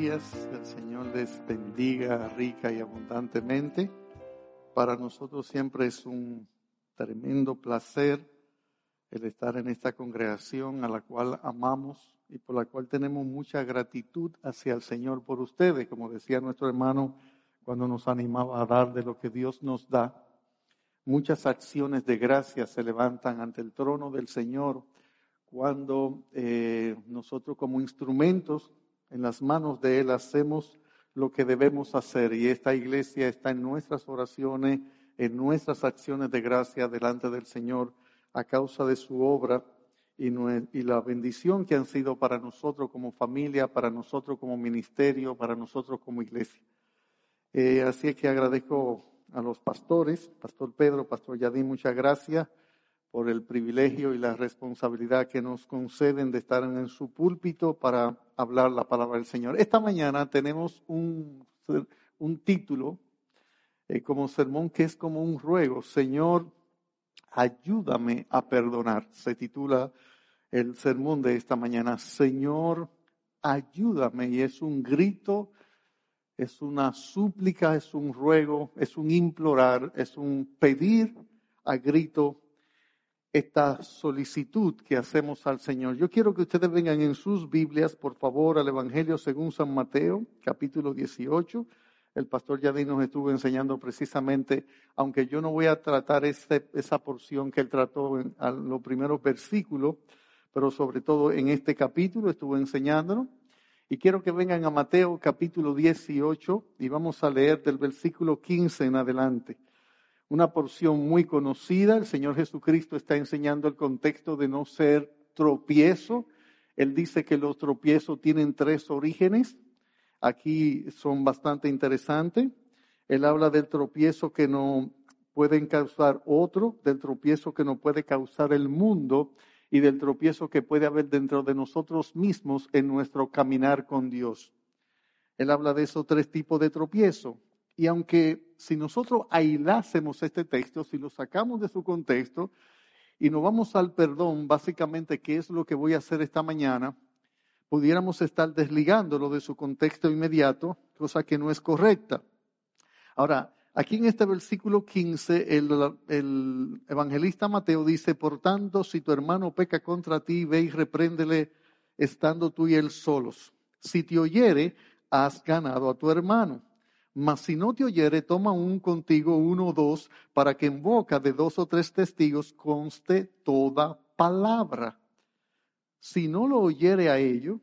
Días. El Señor les bendiga rica y abundantemente. Para nosotros siempre es un tremendo placer el estar en esta congregación a la cual amamos y por la cual tenemos mucha gratitud hacia el Señor por ustedes, como decía nuestro hermano cuando nos animaba a dar de lo que Dios nos da. Muchas acciones de gracia se levantan ante el trono del Señor cuando eh, nosotros como instrumentos en las manos de Él hacemos lo que debemos hacer. Y esta iglesia está en nuestras oraciones, en nuestras acciones de gracia delante del Señor a causa de su obra y, la bendición que han sido para nosotros como familia, para nosotros como ministerio, para nosotros como iglesia. Eh, así es que agradezco a los pastores, Pastor Pedro, Pastor Yadín, muchas gracias por el privilegio y la responsabilidad que nos conceden de estar en su púlpito para hablar la palabra del Señor. Esta mañana tenemos un, un título eh, como sermón que es como un ruego. Señor, ayúdame a perdonar. Se titula el sermón de esta mañana, Señor, ayúdame. Y es un grito, es una súplica, es un ruego, es un implorar, es un pedir a grito esta solicitud que hacemos al Señor. Yo quiero que ustedes vengan en sus Biblias, por favor, al Evangelio según San Mateo, capítulo 18 el pastor Yadín nos estuvo enseñando precisamente, aunque yo no voy a tratar esa porción que él trató en, los primeros versículos, pero sobre todo en este capítulo estuvo enseñándonos. Y quiero que vengan a Mateo capítulo 18 y vamos a leer del versículo 15 en adelante. Una porción muy conocida, el Señor Jesucristo está enseñando el contexto de no ser tropiezo. Él dice que los tropiezos tienen tres orígenes aquí son bastante interesantes. Él habla del tropiezo que no pueden causar otro, del tropiezo que no puede causar el mundo y del tropiezo que puede haber dentro de nosotros mismos en nuestro caminar con Dios. Él habla de esos tres tipos de tropiezo. Y aunque si nosotros aislásemos este texto, si lo sacamos de su contexto y nos vamos al perdón, básicamente, ¿qué es lo que voy a hacer esta mañana? pudiéramos estar desligándolo de su contexto inmediato, cosa que no es correcta. Ahora, aquí en este versículo 15, el, evangelista Mateo dice, por tanto, si tu hermano peca contra ti, ve y repréndele estando tú y él solos. Si te oyere, has ganado a tu hermano. Mas si no te oyere, toma un contigo, uno o dos, para que en boca de dos o tres testigos conste toda palabra. Si no lo oyere a ello,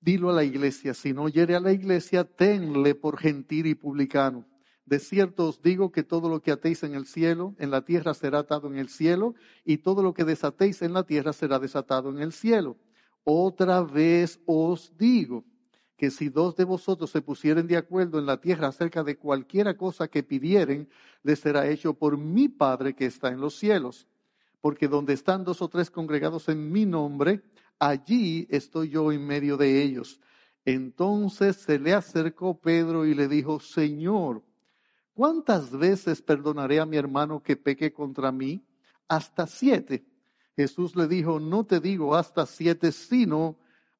dilo a la iglesia. Si no oyere a la iglesia, tenle por gentil y publicano. De cierto os digo que todo lo que atéis en el cielo, en la tierra será atado en el cielo, y todo lo que desatéis en la tierra será desatado en el cielo. Otra vez os digo que si dos de vosotros se pusieren de acuerdo en la tierra acerca de cualquiera cosa que pidieren, les será hecho por mi Padre que está en los cielos porque donde están dos o tres congregados en mi nombre, allí estoy yo en medio de ellos. Entonces se le acercó Pedro y le dijo, Señor, ¿cuántas veces perdonaré a mi hermano que peque contra mí? Hasta siete. Jesús le dijo, no te digo hasta siete, sino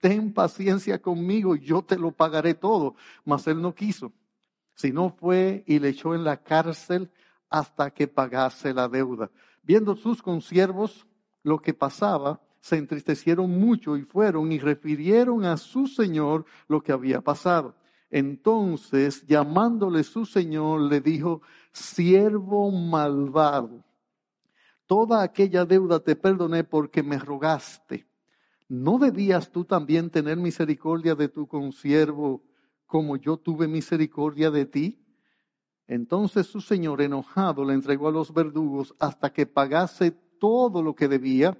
ten paciencia conmigo, yo te lo pagaré todo. Mas él no quiso, sino fue y le echó en la cárcel hasta que pagase la deuda. Viendo sus consiervos lo que pasaba, se entristecieron mucho y fueron y refirieron a su señor lo que había pasado. Entonces, llamándole su señor, le dijo, siervo malvado, toda aquella deuda te perdoné porque me rogaste ¿no debías tú también tener misericordia de tu consiervo como yo tuve misericordia de ti? Entonces su señor enojado le entregó a los verdugos hasta que pagase todo lo que debía.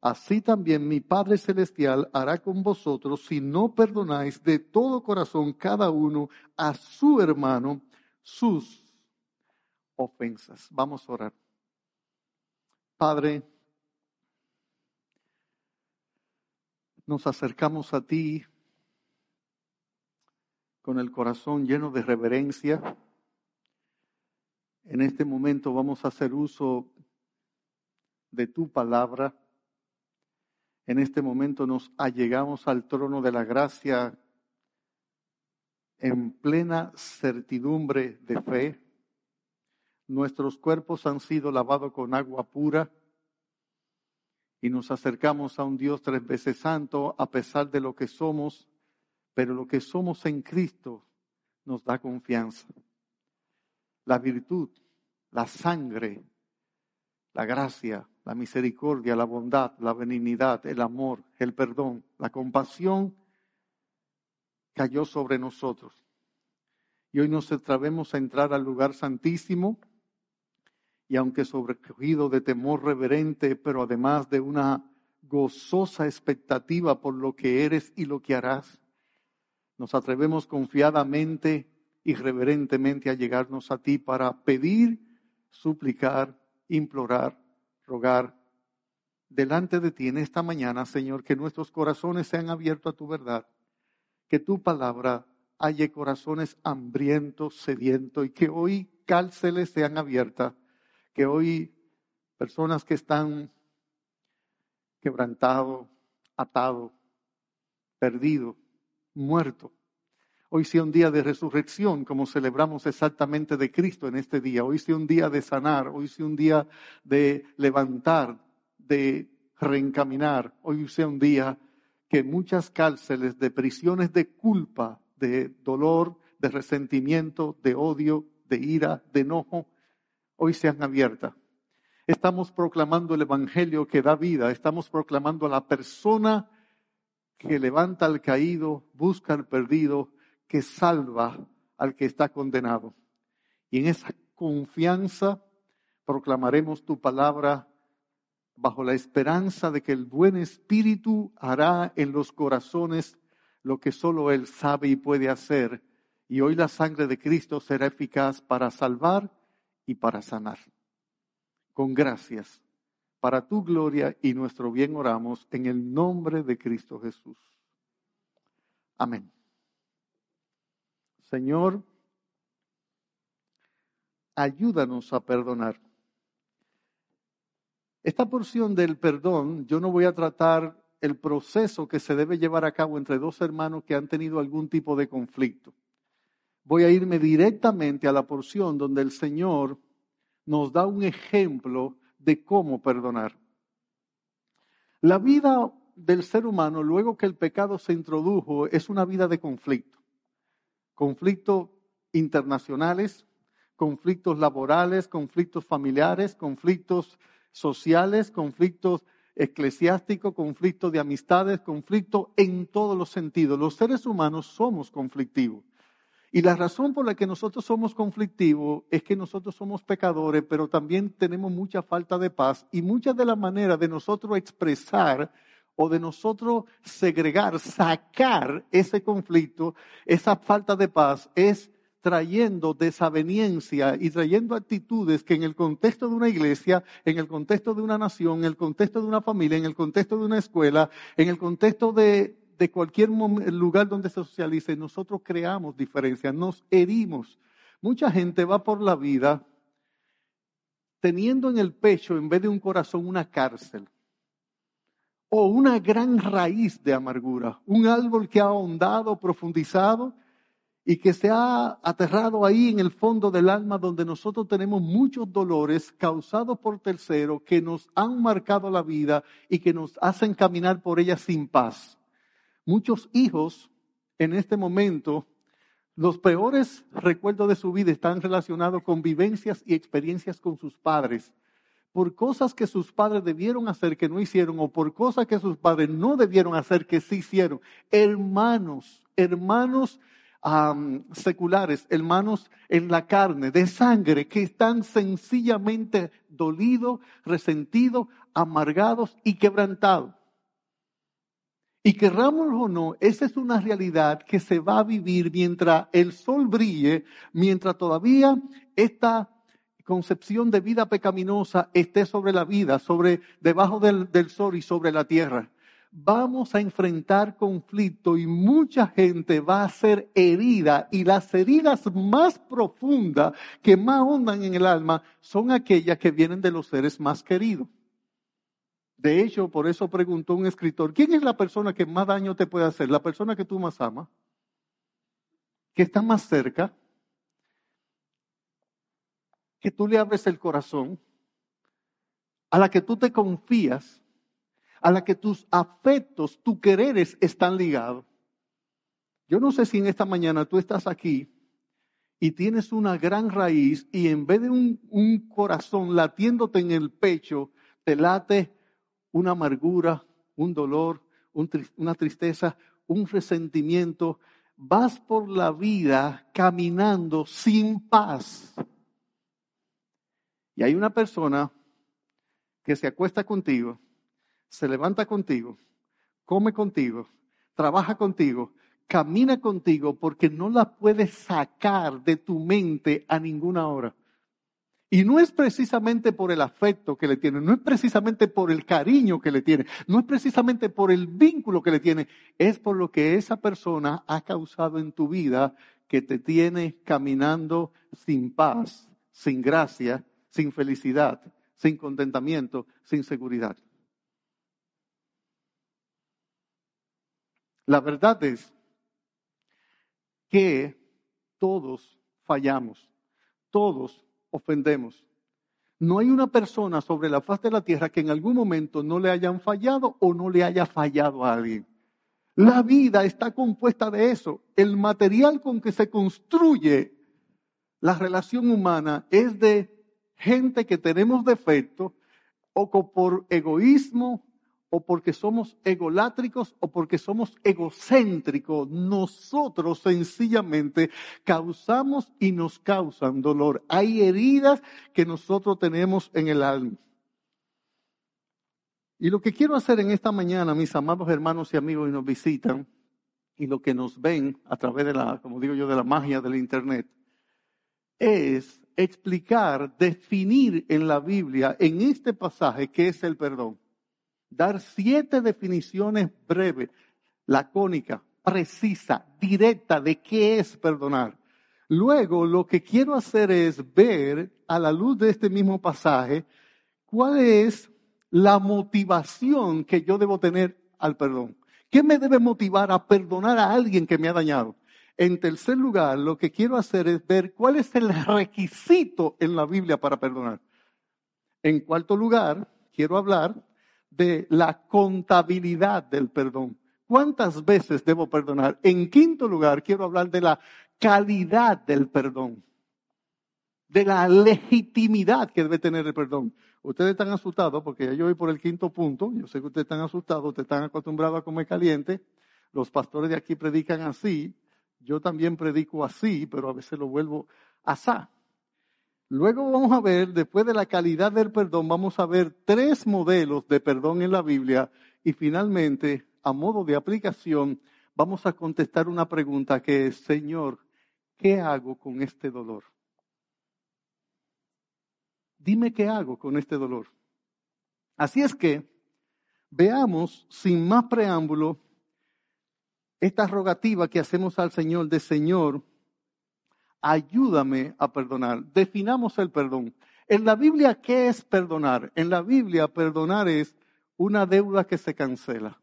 Así también mi Padre Celestial hará con vosotros si no perdonáis de todo corazón cada uno a su hermano sus ofensas. Vamos a orar. Padre, nos acercamos a ti con el corazón lleno de reverencia. En este momento vamos a hacer uso de tu palabra. En este momento nos allegamos al trono de la gracia en plena certidumbre de fe. Nuestros cuerpos han sido lavados con agua pura y nos acercamos a un Dios tres veces santo a pesar de lo que somos, pero lo que somos en Cristo nos da confianza. La virtud, la sangre, la gracia, la misericordia, la bondad, la benignidad, el amor, el perdón, la compasión cayó sobre nosotros. Y hoy nos atrevemos a entrar al lugar santísimo y aunque sobrecogido de temor reverente, pero además de una gozosa expectativa por lo que eres y lo que harás, nos atrevemos confiadamente y reverentemente a llegarnos a ti para pedir, suplicar, implorar, rogar delante de ti en esta mañana, Señor, que nuestros corazones sean abiertos a tu verdad, que tu palabra halle corazones hambrientos, sedientos y que hoy cárceles sean abiertas que hoy personas que están quebrantados, atados, perdidos, muertos, hoy sea un día de resurrección, como celebramos exactamente de Cristo en este día. Hoy sea un día de sanar, hoy sea un día de levantar, de reencaminar. Hoy sea un día que muchas cárceles de prisiones de culpa, de dolor, de resentimiento, de odio, de ira, de enojo, hoy sean abiertas. Estamos proclamando el Evangelio que da vida, estamos proclamando a la persona que levanta al caído, busca al perdido, que salva al que está condenado. Y en esa confianza proclamaremos tu palabra bajo la esperanza de que el buen espíritu hará en los corazones lo que solo Él sabe y puede hacer. Y hoy la sangre de Cristo será eficaz para salvar y para sanar. Con gracias, para tu gloria y nuestro bien oramos en el nombre de Cristo Jesús. Amén. Señor, ayúdanos a perdonar. Esta porción del perdón, yo no voy a tratar el proceso que se debe llevar a cabo entre dos hermanos que han tenido algún tipo de conflicto voy a irme directamente a la porción donde el Señor nos da un ejemplo de cómo perdonar. La vida del ser humano, luego que el pecado se introdujo, es una vida de conflicto. Conflictos internacionales, conflictos laborales, conflictos familiares, conflictos sociales, conflictos eclesiásticos, conflictos de amistades, conflictos en todos los sentidos. Los seres humanos somos conflictivos. Y la razón por la que nosotros somos conflictivos es que nosotros somos pecadores, pero también tenemos mucha falta de paz y muchas de las maneras de nosotros expresar o de nosotros segregar, sacar ese conflicto, esa falta de paz, es trayendo desaveniencia y trayendo actitudes que en el contexto de una iglesia, en el contexto de una nación, en el contexto de una familia, en el contexto de una escuela, en el contexto de, de cualquier lugar donde se socialice, nosotros creamos diferencias, nos herimos. Mucha gente va por la vida teniendo en el pecho, en vez de un corazón, una cárcel o una gran raíz de amargura, un árbol que ha ahondado, profundizado y que se ha aterrado ahí en el fondo del alma donde nosotros tenemos muchos dolores causados por terceros que nos han marcado la vida y que nos hacen caminar por ella sin paz. Muchos hijos en este momento, los peores recuerdos de su vida están relacionados con vivencias y experiencias con sus padres por cosas que sus padres debieron hacer que no hicieron o por cosas que sus padres no debieron hacer que sí hicieron. Hermanos, hermanos seculares, hermanos en la carne, de sangre, que están sencillamente dolidos, resentidos, amargados y quebrantados. Y querramos o no, esa es una realidad que se va a vivir mientras el sol brille, mientras todavía esta concepción de vida pecaminosa esté sobre la vida, sobre debajo del, sol y sobre la tierra vamos a enfrentar conflicto y mucha gente va a ser herida y las heridas más profundas que más hondan en el alma son aquellas que vienen de los seres más queridos. De hecho, por eso preguntó un escritor, ¿quién es la persona que más daño te puede hacer? La persona que tú más amas, que está más cerca, que tú le abres el corazón, a la que tú te confías a la que tus afectos, tus quereres están ligados. Yo no sé si en esta mañana tú estás aquí y tienes una gran raíz y en vez de un, un corazón latiéndote en el pecho, te late una amargura, un dolor, una tristeza, un resentimiento. Vas por la vida caminando sin paz. Y hay una persona que se acuesta contigo se levanta contigo, come contigo, trabaja contigo, camina contigo porque no la puedes sacar de tu mente a ninguna hora. Y no es precisamente por el afecto que le tiene, no es precisamente por el cariño que le tiene, no es precisamente por el vínculo que le tiene, es por lo que esa persona ha causado en tu vida que te tiene caminando sin paz, sin gracia, sin felicidad, sin contentamiento, sin seguridad. La verdad es que todos fallamos, todos ofendemos. No hay una persona sobre la faz de la tierra que en algún momento no le hayan fallado o no le haya fallado a alguien. La vida está compuesta de eso. El material con que se construye la relación humana es de gente que tenemos defectos o por egoísmo, o porque somos egolátricos o porque somos egocéntricos. Nosotros sencillamente causamos y nos causan dolor. Hay heridas que nosotros tenemos en el alma. Y lo que quiero hacer en esta mañana, mis amados hermanos y amigos y nos visitan, y lo que nos ven a través de la, como digo yo, de la magia del Internet, es explicar, definir en la Biblia, en este pasaje, qué es el perdón dar siete definiciones breves, lacónicas, precisa, directa de qué es perdonar. Luego lo que quiero hacer es ver a la luz de este mismo pasaje cuál es la motivación que yo debo tener al perdón. ¿Qué me debe motivar a perdonar a alguien que me ha dañado? En tercer lugar, lo que quiero hacer es ver cuál es el requisito en la Biblia para perdonar. En cuarto lugar, quiero hablar de la contabilidad del perdón. ¿Cuántas veces debo perdonar? En quinto lugar, quiero hablar de la calidad del perdón, de la legitimidad que debe tener el perdón. Ustedes están asustados porque ya yo voy por el quinto punto. Yo sé que ustedes están asustados, ustedes están acostumbrados a comer caliente. Los pastores de aquí predican así. Yo también predico así, pero a veces lo vuelvo asá. Luego vamos a ver, después de la calidad del perdón, vamos a ver tres modelos de perdón en la Biblia Y finalmente, a modo de aplicación, vamos a contestar una pregunta que es, Señor, ¿qué hago con este dolor? Dime qué hago con este dolor. Así es que veamos sin más preámbulo esta rogativa que hacemos al Señor de Señor, ayúdame a perdonar. Definamos el perdón. En la Biblia, ¿qué es perdonar? En la Biblia, perdonar es una deuda que se cancela.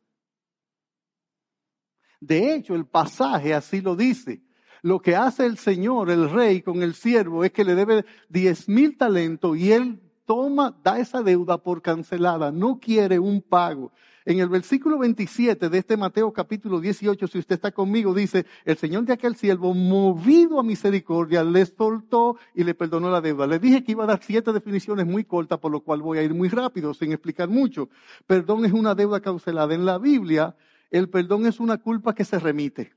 De hecho, el pasaje así lo dice. Lo que hace el Señor, el rey, con el siervo es que le debe diez mil talentos y él toma, da esa deuda por cancelada, no quiere un pago. En el versículo 27 de este Mateo capítulo 18, si usted está conmigo, dice, el Señor de aquel siervo, movido a misericordia, le soltó y le perdonó la deuda. Le dije que iba a dar siete definiciones muy cortas, por lo cual voy a ir muy rápido, sin explicar mucho. Perdón es una deuda cancelada. En la Biblia, el perdón es una culpa que se remite.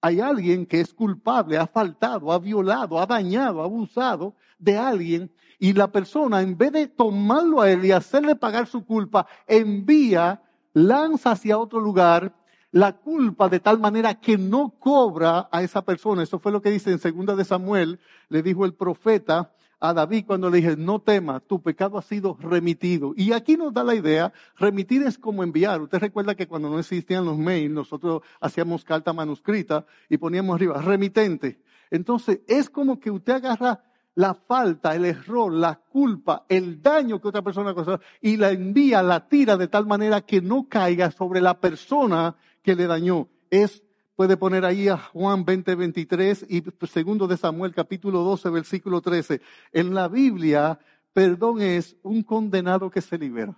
Hay alguien que es culpable, ha faltado, ha violado, ha dañado, ha abusado de alguien y la persona en vez de tomarlo a él y hacerle pagar su culpa, envía, lanza hacia otro lugar la culpa de tal manera que no cobra a esa persona. Eso fue lo que dice en segunda de Samuel, le dijo el profeta a David cuando le dije, no temas, tu pecado ha sido remitido. Y aquí nos da la idea, remitir es como enviar. Usted recuerda que cuando no existían los mails, nosotros hacíamos carta manuscrita y poníamos arriba, remitente. Entonces, es como que usted agarra la falta, el error, la culpa, el daño que otra persona causó y la envía, la tira de tal manera que no caiga sobre la persona que le dañó. Es Puede poner ahí a Juan 20, 23 y segundo de Samuel capítulo 12, versículo 13. En la Biblia, perdón es un condenado que se libera.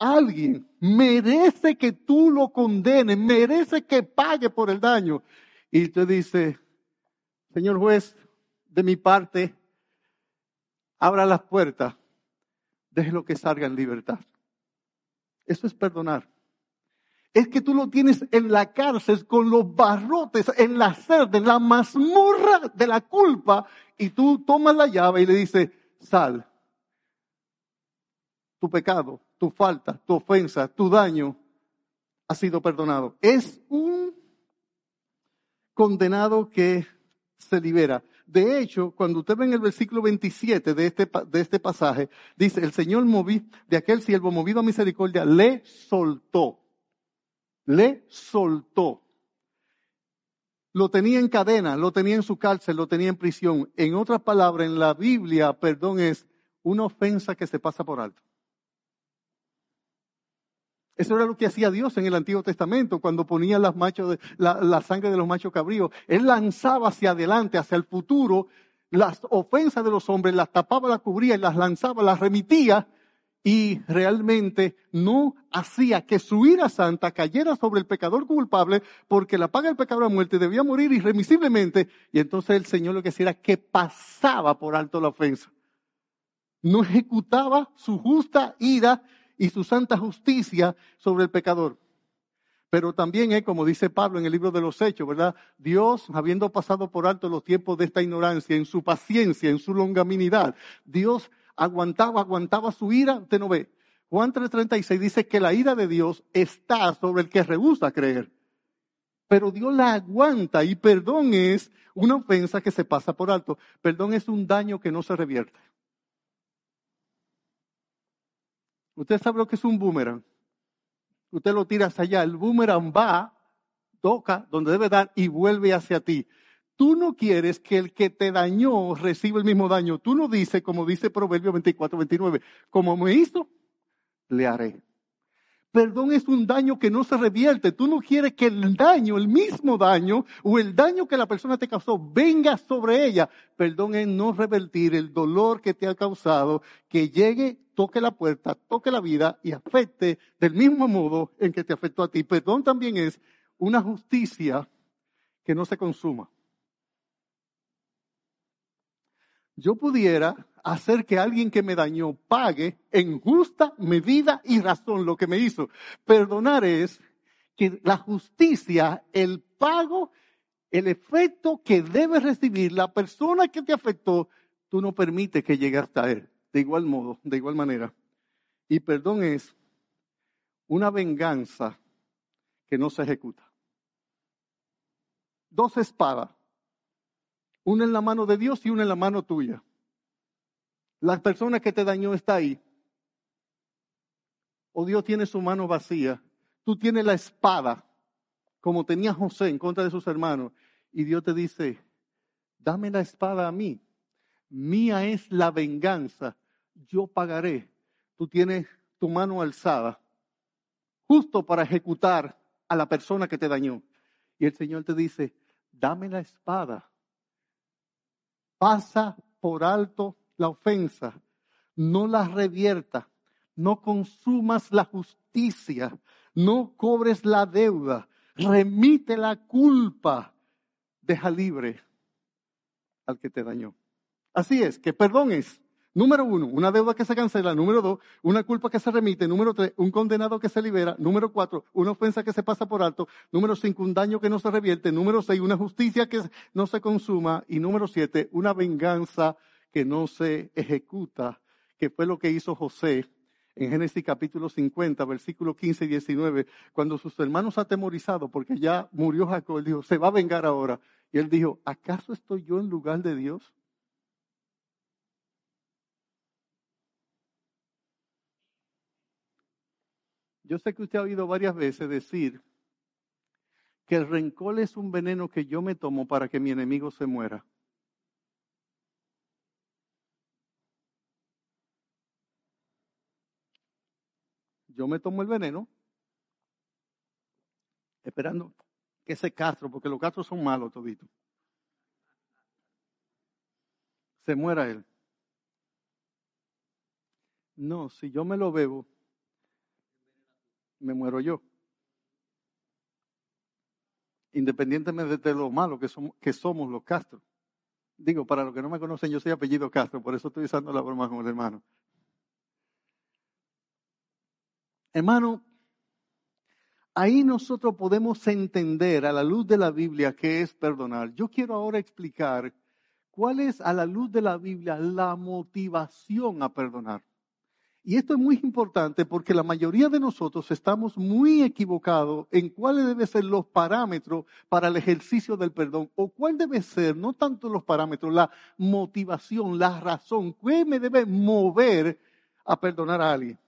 Alguien merece que tú lo condenes, merece que pague por el daño. Y te dice, señor juez, de mi parte, abra las puertas, déjelo que salga en libertad. Eso es perdonar es que tú lo tienes en la cárcel con los barrotes, en la celda, en la mazmorra de la culpa, y tú tomas la llave y le dices, sal. Tu pecado, tu falta, tu ofensa, tu daño ha sido perdonado. Es un condenado que se libera. De hecho, cuando usted ve en el versículo 27 de este, de este pasaje, dice, el Señor moví, de aquel siervo movido a misericordia, le soltó le soltó. Lo tenía en cadena, lo tenía en su cárcel, lo tenía en prisión. En otras palabras, en la Biblia, perdón es una ofensa que se pasa por alto. Eso era lo que hacía Dios en el Antiguo Testamento cuando ponía las machos la, la, sangre de los machos cabríos. Él lanzaba hacia adelante, hacia el futuro, las ofensas de los hombres, las tapaba, las cubría y las lanzaba, las remitía y realmente no hacía que su ira santa cayera sobre el pecador culpable porque la paga del pecador a muerte debía morir irremisiblemente y entonces el Señor lo que hacía era que pasaba por alto la ofensa. No ejecutaba su justa ira y su santa justicia sobre el pecador. Pero también es como dice Pablo en el libro de los Hechos, ¿verdad? Dios, habiendo pasado por alto los tiempos de esta ignorancia, en su paciencia, en su longaminidad, Dios aguantaba, aguantaba su ira, usted no ve. Juan 3:36 dice que la ira de Dios está sobre el que rehúsa creer. Pero Dios la aguanta y perdón es una ofensa que se pasa por alto. Perdón es un daño que no se revierte. Usted sabe lo que es un boomerang. Usted lo tira hacia allá. El boomerang va, toca donde debe dar y vuelve hacia ti. Tú no quieres que el que te dañó reciba el mismo daño. Tú no dices, como dice Proverbio 24, 29, como me hizo, le haré. Perdón es un daño que no se revierte. Tú no quieres que el daño, el mismo daño o el daño que la persona te causó venga sobre ella. Perdón es no revertir el dolor que te ha causado, que llegue, toque la puerta, toque la vida y afecte del mismo modo en que te afectó a ti. Perdón también es una justicia que no se consuma. yo pudiera hacer que alguien que me dañó pague en justa medida y razón lo que me hizo. Perdonar es que la justicia, el pago, el efecto que debe recibir la persona que te afectó, tú no permites que llegue hasta él. De igual modo, de igual manera. Y perdón es una venganza que no se ejecuta. Dos espadas, una en la mano de Dios y una en la mano tuya. La persona que te dañó está ahí. O Dios tiene su mano vacía. Tú tienes la espada, como tenía José en contra de sus hermanos. Y Dios te dice, dame la espada a mí. Mía es la venganza. Yo pagaré. Tú tienes tu mano alzada, justo para ejecutar a la persona que te dañó. Y el Señor te dice, dame la espada. Pasa por alto la ofensa, no la revierta, no consumas la justicia, no cobres la deuda, remite la culpa, deja libre al que te dañó. Así es, que perdón es Número uno, una deuda que se cancela. Número dos, una culpa que se remite. Número tres, un condenado que se libera. Número cuatro, una ofensa que se pasa por alto. Número cinco, un daño que no se revierte. Número seis, una justicia que no se consuma. Y número siete, una venganza que no se ejecuta, que fue lo que hizo José en Génesis capítulo 50, versículos 15 y 19, cuando sus hermanos atemorizados, porque ya murió Jacob, él dijo, se va a vengar ahora. Y él dijo, ¿acaso estoy yo en lugar de Dios? Yo sé que usted ha oído varias veces decir que el rencor es un veneno que yo me tomo para que mi enemigo se muera. Yo me tomo el veneno esperando que ese castro, porque los castros son malos toditos, se muera él. No, si yo me lo bebo, me muero yo. Independientemente de lo malo que somos, que somos los Castro. Digo, para los que no me conocen, yo soy apellido Castro, por eso estoy usando la broma con el hermano. Hermano, ahí nosotros podemos entender a la luz de la Biblia qué es perdonar. Yo quiero ahora explicar cuál es a la luz de la Biblia la motivación a perdonar. Y esto es muy importante porque la mayoría de nosotros estamos muy equivocados en cuáles deben ser los parámetros para el ejercicio del perdón o cuál debe ser, no tanto los parámetros, la motivación, la razón, qué me debe mover a perdonar a alguien.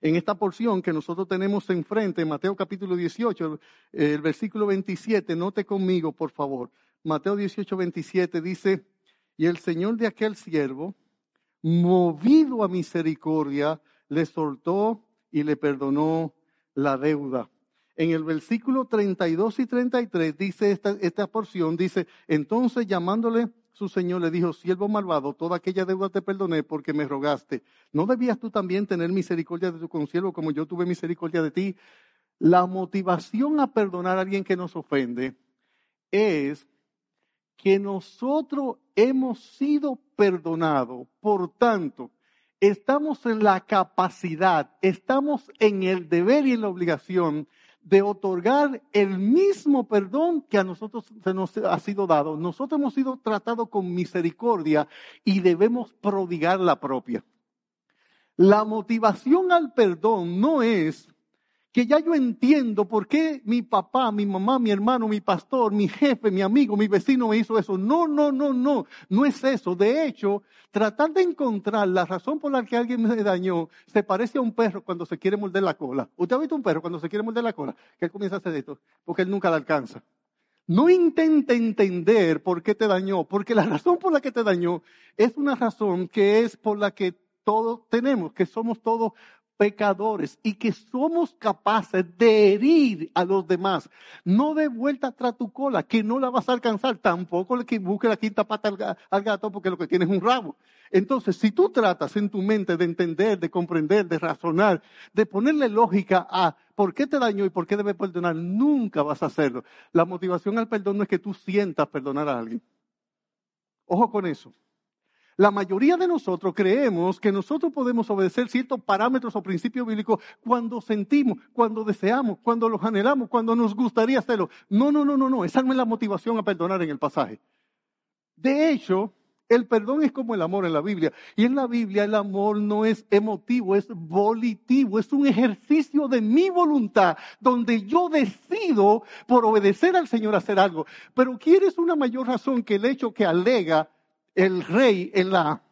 En esta porción que nosotros tenemos enfrente, Mateo capítulo 18, el versículo 27, note conmigo, por favor. Mateo 18, 27 dice, y el Señor de aquel siervo, movido a misericordia, le soltó y le perdonó la deuda. En el versículo 32 y 33 dice esta, esta porción, dice, entonces llamándole su señor le dijo, siervo malvado, toda aquella deuda te perdoné porque me rogaste. ¿No debías tú también tener misericordia de tu consiervo como yo tuve misericordia de ti? La motivación a perdonar a alguien que nos ofende es que nosotros hemos sido perdonados. Por tanto, estamos en la capacidad, estamos en el deber y en la obligación de otorgar el mismo perdón que a nosotros se nos ha sido dado. Nosotros hemos sido tratados con misericordia y debemos prodigar la propia. La motivación al perdón no es que ya yo entiendo por qué mi papá, mi mamá, mi hermano, mi pastor, mi jefe, mi amigo, mi vecino me hizo eso. No, no, no, no, no es eso. De hecho, tratar de encontrar la razón por la que alguien me dañó se parece a un perro cuando se quiere morder la cola. ¿Usted ha visto un perro cuando se quiere morder la cola? Que él comienza a hacer esto, porque él nunca la alcanza. No intente entender por qué te dañó, porque la razón por la que te dañó es una razón que es por la que todos tenemos, que somos todos pecadores y que somos capaces de herir a los demás. No de vuelta tras tu cola, que no la vas a alcanzar. Tampoco le que busque la quinta pata al gato porque lo que tienes es un rabo. Entonces, si tú tratas en tu mente de entender, de comprender, de razonar, de ponerle lógica a por qué te dañó y por qué debes perdonar, nunca vas a hacerlo. La motivación al perdón no es que tú sientas perdonar a alguien. Ojo con eso. La mayoría de nosotros creemos que nosotros podemos obedecer ciertos parámetros o principios bíblicos cuando sentimos, cuando deseamos, cuando los anhelamos, cuando nos gustaría hacerlo. No, no, no, no, no. Esa no es la motivación a perdonar en el pasaje. De hecho, El perdón es como el amor en la Biblia. Y en la Biblia el amor no es emotivo, es volitivo, es un ejercicio de mi voluntad, donde yo decido por obedecer al Señor hacer algo. Pero ¿quieres una mayor razón que el hecho que alega el rey en la,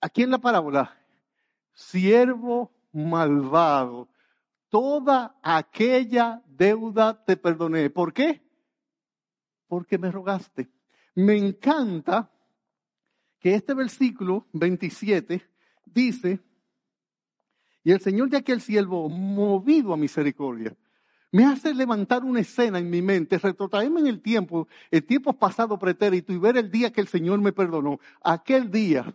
aquí en la parábola? Siervo malvado, toda aquella deuda te perdoné. ¿Por qué? Porque me rogaste. Me encanta que este versículo 27 dice, y el Señor de aquel siervo, movido a misericordia, me hace levantar una escena en mi mente, retrotraerme en el tiempo, el tiempo pasado pretérito y ver el día que el Señor me perdonó. Aquel día,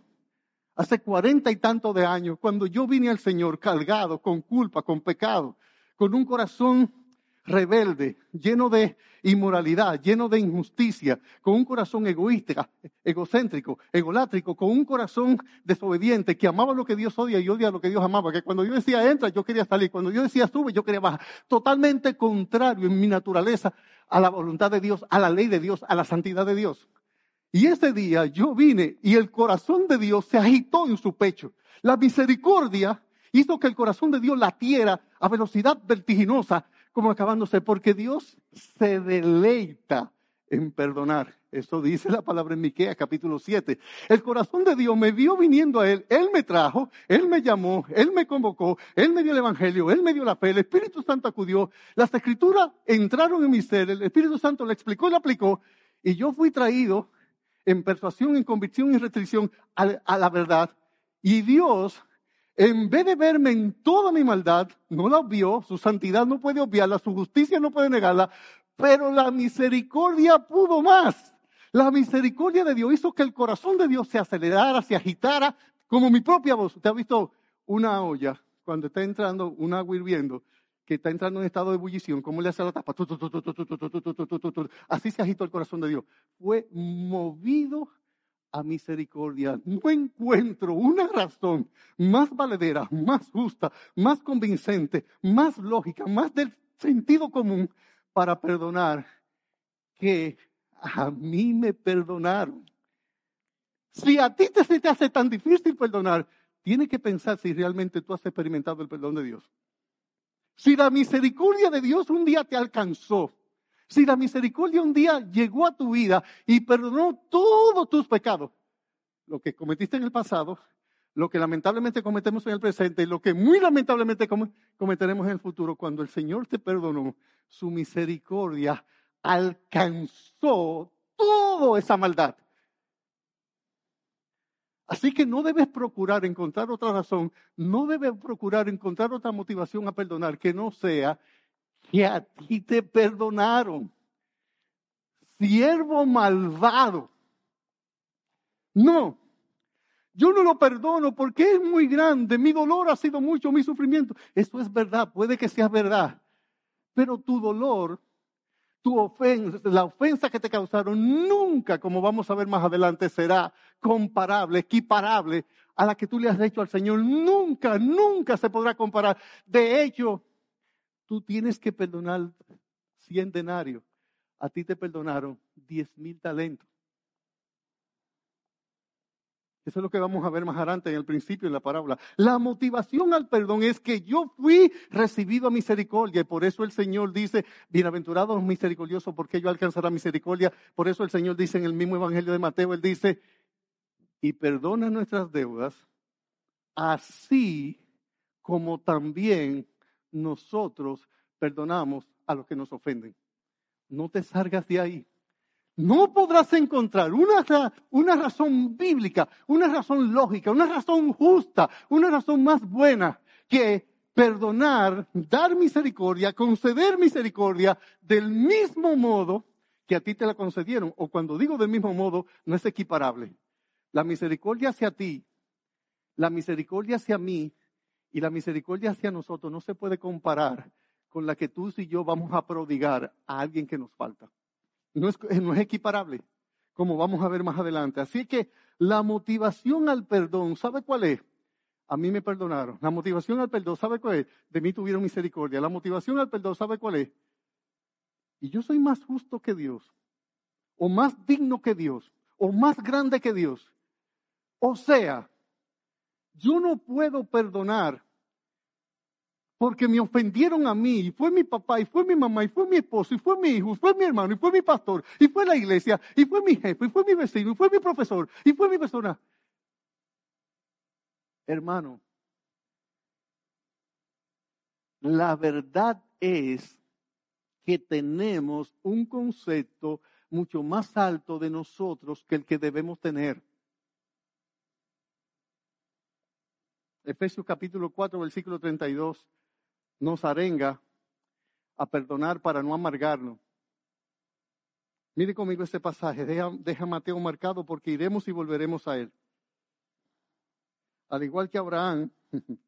hace cuarenta y tanto de años, cuando yo vine al Señor cargado, con culpa, con pecado, con un corazón rebelde, lleno de inmoralidad, lleno de injusticia, con un corazón egoísta, egocéntrico, egolátrico, con un corazón desobediente, que amaba lo que Dios odia y odia lo que Dios amaba, que cuando yo decía entra, yo quería salir, cuando yo decía sube, yo quería bajar, totalmente contrario en mi naturaleza a la voluntad de Dios, a la ley de Dios, a la santidad de Dios. Y ese día yo vine y el corazón de Dios se agitó en su pecho. La misericordia hizo que el corazón de Dios latiera a velocidad vertiginosa como acabándose, porque Dios se deleita en perdonar. Eso dice la palabra en Miqueas capítulo 7. El corazón de Dios me vio viniendo a Él, Él me trajo, Él me llamó, Él me convocó, Él me dio el Evangelio, Él me dio la fe, el Espíritu Santo acudió, las escrituras entraron en mi ser, el Espíritu Santo le explicó y le aplicó, y yo fui traído en persuasión, en convicción y restricción a la verdad. Y Dios en vez de verme en toda mi maldad, no la obvió, su santidad no puede obviarla, su justicia no puede negarla, pero la misericordia pudo más. La misericordia de Dios hizo que el corazón de Dios se acelerara, se agitara, como mi propia voz. ¿Usted ha visto una olla cuando está entrando un agua hirviendo, que está entrando en estado de ebullición, cómo le hace la tapa? Así se agitó el corazón de Dios. Fue movido a misericordia. No encuentro una razón más valedera, más justa, más convincente, más lógica, más del sentido común para perdonar que a mí me perdonaron. Si a ti te, se te hace tan difícil perdonar, tienes que pensar si realmente tú has experimentado el perdón de Dios. Si la misericordia de Dios un día te alcanzó, si la misericordia un día llegó a tu vida y perdonó todos tus pecados, lo que cometiste en el pasado, lo que lamentablemente cometemos en el presente y lo que muy lamentablemente cometeremos en el futuro, cuando el Señor te perdonó, su misericordia alcanzó toda esa maldad. Así que no debes procurar encontrar otra razón, no debes procurar encontrar otra motivación a perdonar que no sea que a ti te perdonaron. Siervo malvado. No, yo no lo perdono porque es muy grande, mi dolor ha sido mucho, mi sufrimiento. Eso es verdad, puede que sea verdad. Pero tu dolor, tu ofensa, la ofensa que te causaron, nunca, como vamos a ver más adelante, será comparable, equiparable a la que tú le has hecho al Señor. Nunca, nunca se podrá comparar. De hecho, tú tienes que perdonar 100 denarios. A ti te perdonaron 10 mil talentos. Eso es lo que vamos a ver más adelante en el principio de la parábola. La motivación al perdón es que yo fui recibido a misericordia y por eso el Señor dice, bienaventurados misericordiosos porque yo alcanzará misericordia. Por eso el Señor dice en el mismo Evangelio de Mateo, Él dice, y perdona nuestras deudas, así como también nosotros perdonamos a los que nos ofenden. No te salgas de ahí. No podrás encontrar una, una razón bíblica, una razón lógica, una razón justa, una razón más buena que perdonar, dar misericordia, conceder misericordia del mismo modo que a ti te la concedieron. O cuando digo del mismo modo, no es equiparable. La misericordia hacia ti, la misericordia hacia mí y la misericordia hacia nosotros no se puede comparar con la que tú y yo vamos a prodigar a alguien que nos falta. No es, no es equiparable, como vamos a ver más adelante. Así que la motivación al perdón, ¿sabe cuál es? A mí me perdonaron. La motivación al perdón, ¿sabe cuál es? De mí tuvieron misericordia. La motivación al perdón, ¿sabe cuál es? Y yo soy más justo que Dios, o más digno que Dios, o más grande que Dios. O sea, yo no puedo perdonar porque me ofendieron a mí, y fue mi papá, y fue mi mamá, y fue mi esposo, y fue mi hijo, y fue mi hermano, y fue mi pastor, y fue la iglesia, y fue mi jefe, y fue mi vecino, y fue mi profesor, y fue mi persona. Hermano, la verdad es que tenemos un concepto mucho más alto de nosotros que el que debemos tener. Efesios capítulo 4, versículo 32 nos arenga a perdonar para no amargarnos. Mire conmigo este pasaje, deja, Mateo marcado porque iremos y volveremos a él. Al igual que Abraham,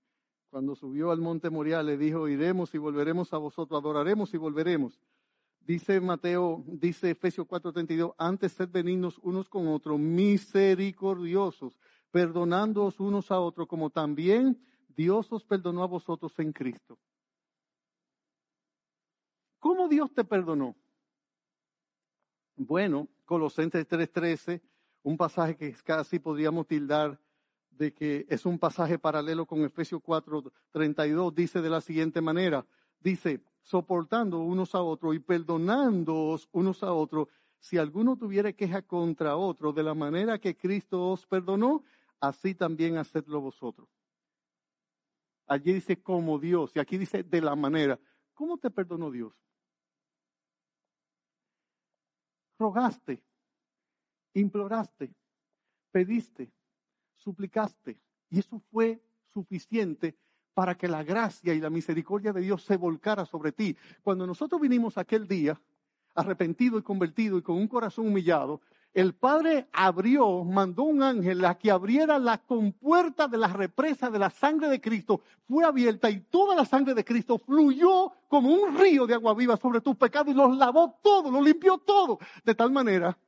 cuando subió al monte Moriah, le dijo, iremos y volveremos a vosotros, adoraremos y volveremos. Dice Mateo, dice Efesios 4:32, antes sed benignos unos con otros, misericordiosos, perdonándoos unos a otros, como también Dios os perdonó a vosotros en Cristo. ¿Cómo Dios te perdonó? Bueno, Colosenses 3:13, un pasaje que casi podríamos tildar de que es un pasaje paralelo con Efesios 4:32, dice de la siguiente manera, dice, soportando unos a otros y perdonándoos unos a otros, si alguno tuviera queja contra otro, de la manera que Cristo os perdonó, así también hacedlo vosotros. Allí dice como Dios, y aquí dice de la manera. ¿Cómo te perdonó Dios? Rogaste, imploraste, pediste, suplicaste, y eso fue suficiente para que la gracia y la misericordia de Dios se volcara sobre ti. Cuando nosotros vinimos aquel día, arrepentido y convertido y con un corazón humillado, el Padre abrió, mandó un ángel a que abriera la compuerta de la represa de la sangre de Cristo. Fue abierta y toda la sangre de Cristo fluyó como un río de agua viva sobre tus pecados y los lavó todo, lo limpió todo. De tal manera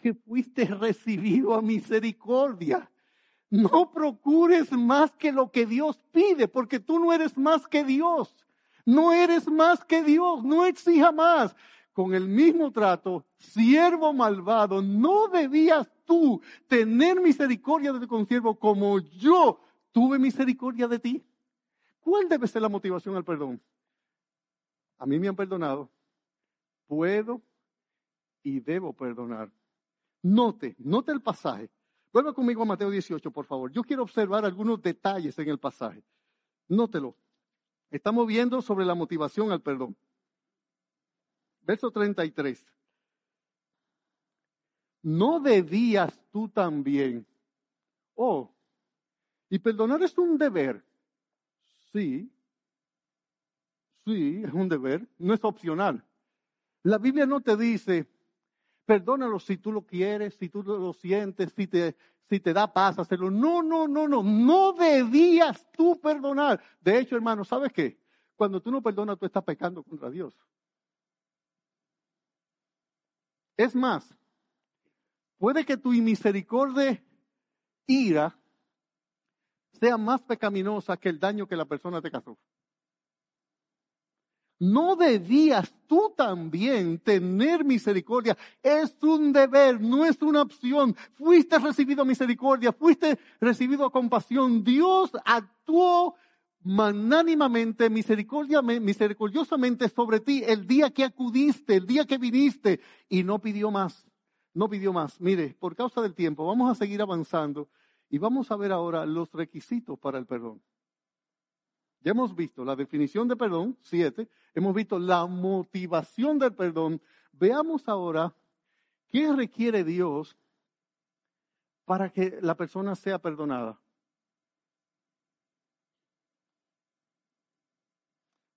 que fuiste recibido a misericordia. No procures más que lo que Dios pide, porque tú no eres más que Dios. No eres más que Dios, no exija más con el mismo trato, siervo malvado, no debías tú tener misericordia de tu consiervo como yo tuve misericordia de ti. ¿Cuál debe ser la motivación al perdón? A mí me han perdonado, puedo y debo perdonar. Note, note el pasaje. Vuelva conmigo a Mateo 18, por favor. Yo quiero observar algunos detalles en el pasaje. Nótelo. Estamos viendo sobre la motivación al perdón. Verso 33. ¿No debías tú también? Oh, y perdonar es un deber. Sí, sí, es un deber, no es opcional. La Biblia no te dice, perdónalo si tú lo quieres, si tú lo sientes, si te, si te da paz hacerlo. No, no, no, no, no debías tú perdonar. De hecho, hermano, ¿sabes qué? Cuando tú no perdonas, tú estás pecando contra Dios. Es más, puede que tu misericordia ira sea más pecaminosa que el daño que la persona te causó. No debías tú también tener misericordia. Es un deber, no es una opción. Fuiste recibido misericordia, fuiste recibido compasión. Dios actuó magnánimamente, misericordiosamente sobre ti el día que acudiste, el día que viniste y no pidió más, no pidió más. Mire, por causa del tiempo, vamos a seguir avanzando y vamos a ver ahora los requisitos para el perdón. Ya hemos visto la definición de perdón, siete, hemos visto la motivación del perdón. Veamos ahora qué requiere Dios para que la persona sea perdonada.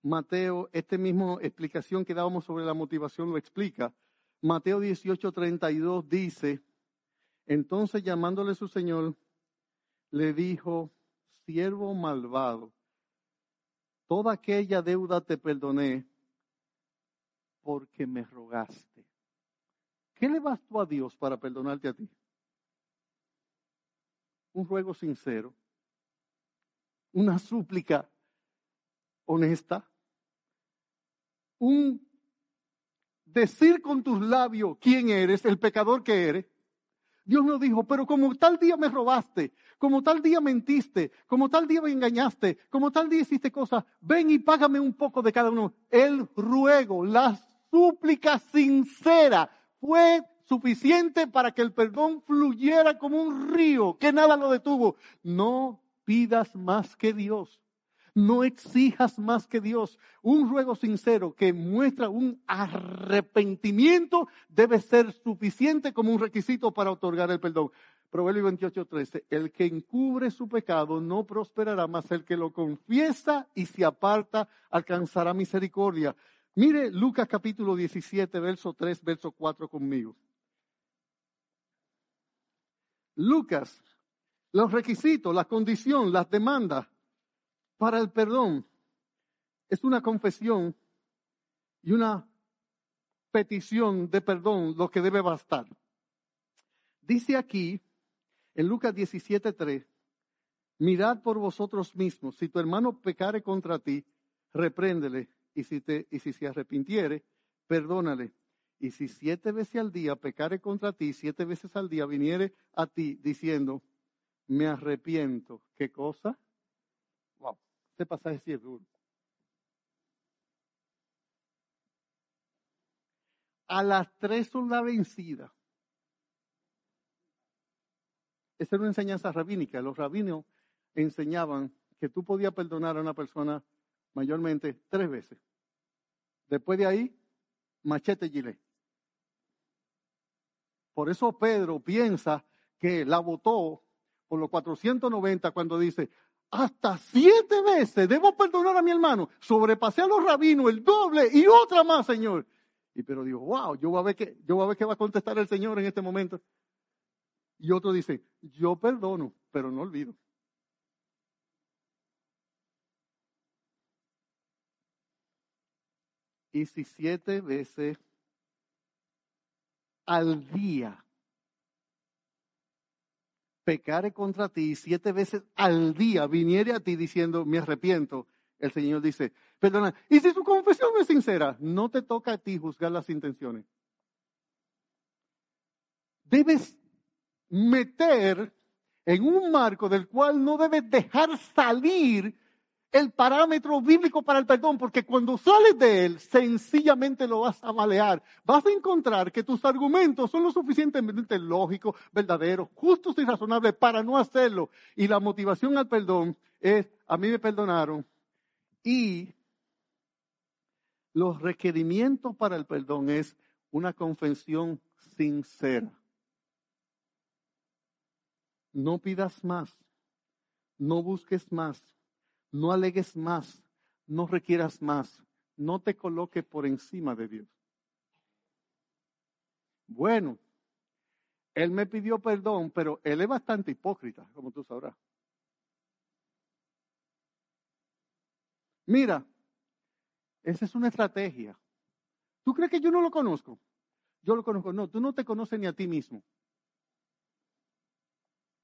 Mateo, esta misma explicación que dábamos sobre la motivación lo explica. Mateo 18, 32 dice, entonces llamándole su señor, le dijo, siervo malvado, toda aquella deuda te perdoné porque me rogaste. ¿Qué le vas tú a Dios para perdonarte a ti? Un ruego sincero, una súplica honesta, un decir con tus labios quién eres, el pecador que eres, Dios nos dijo, pero como tal día me robaste, como tal día mentiste, como tal día me engañaste, como tal día hiciste cosas, ven y págame un poco de cada uno. El ruego, la súplica sincera fue suficiente para que el perdón fluyera como un río, que nada lo detuvo. No pidas más que Dios. No exijas más que Dios. Un ruego sincero que muestra un arrepentimiento debe ser suficiente como un requisito para otorgar el perdón. Proverbio 28, 13. El que encubre su pecado no prosperará, más el que lo confiesa y se aparta alcanzará misericordia. Mire Lucas capítulo 17, verso 3, verso 4 conmigo. Lucas, los requisitos, la condición, las demandas para el perdón es una confesión y una petición de perdón lo que debe bastar. Dice aquí, en Lucas 17:3, mirad por vosotros mismos, si tu hermano pecare contra ti, repréndele, y si, te, y si se arrepintiere, perdónale. Y si siete veces al día pecare contra ti, siete veces al día viniere a ti diciendo, me arrepiento, ¿qué cosa? Este pasaje es duro. A las tres son la vencida. Esa era una enseñanza rabínica. Los rabinos enseñaban que tú podías perdonar a una persona mayormente tres veces. Después de ahí, machete gilet. Por eso Pedro piensa que la votó por los 490 cuando dice, hasta siete veces debo perdonar a mi hermano. Sobrepasé a los rabinos el doble y otra más, Señor. Y pero digo, wow, yo voy a ver qué, yo voy a ver qué va a contestar el Señor en este momento. Y otro dice, yo perdono, pero no olvido. Y si siete veces al día pecare contra ti siete veces al día viniere a ti diciendo, me arrepiento, el Señor dice, perdona, y si tu confesión es sincera, no te toca a ti juzgar las intenciones. Debes meter en un marco del cual no debes dejar salir el parámetro bíblico para el perdón, porque cuando sales de él, sencillamente lo vas a malear. Vas a encontrar que tus argumentos son lo suficientemente lógicos, verdaderos, justos y razonables para no hacerlo. Y la motivación al perdón es, a mí me perdonaron. Y los requerimientos para el perdón es una confesión sincera. No pidas más, no busques más no alegues más, no requieras más, no te coloques por encima de Dios. Bueno, él me pidió perdón, pero él es bastante hipócrita, como tú sabrás. Mira, esa es una estrategia. ¿Tú crees que yo no lo conozco? Yo lo conozco. No, tú no te conoces ni a ti mismo.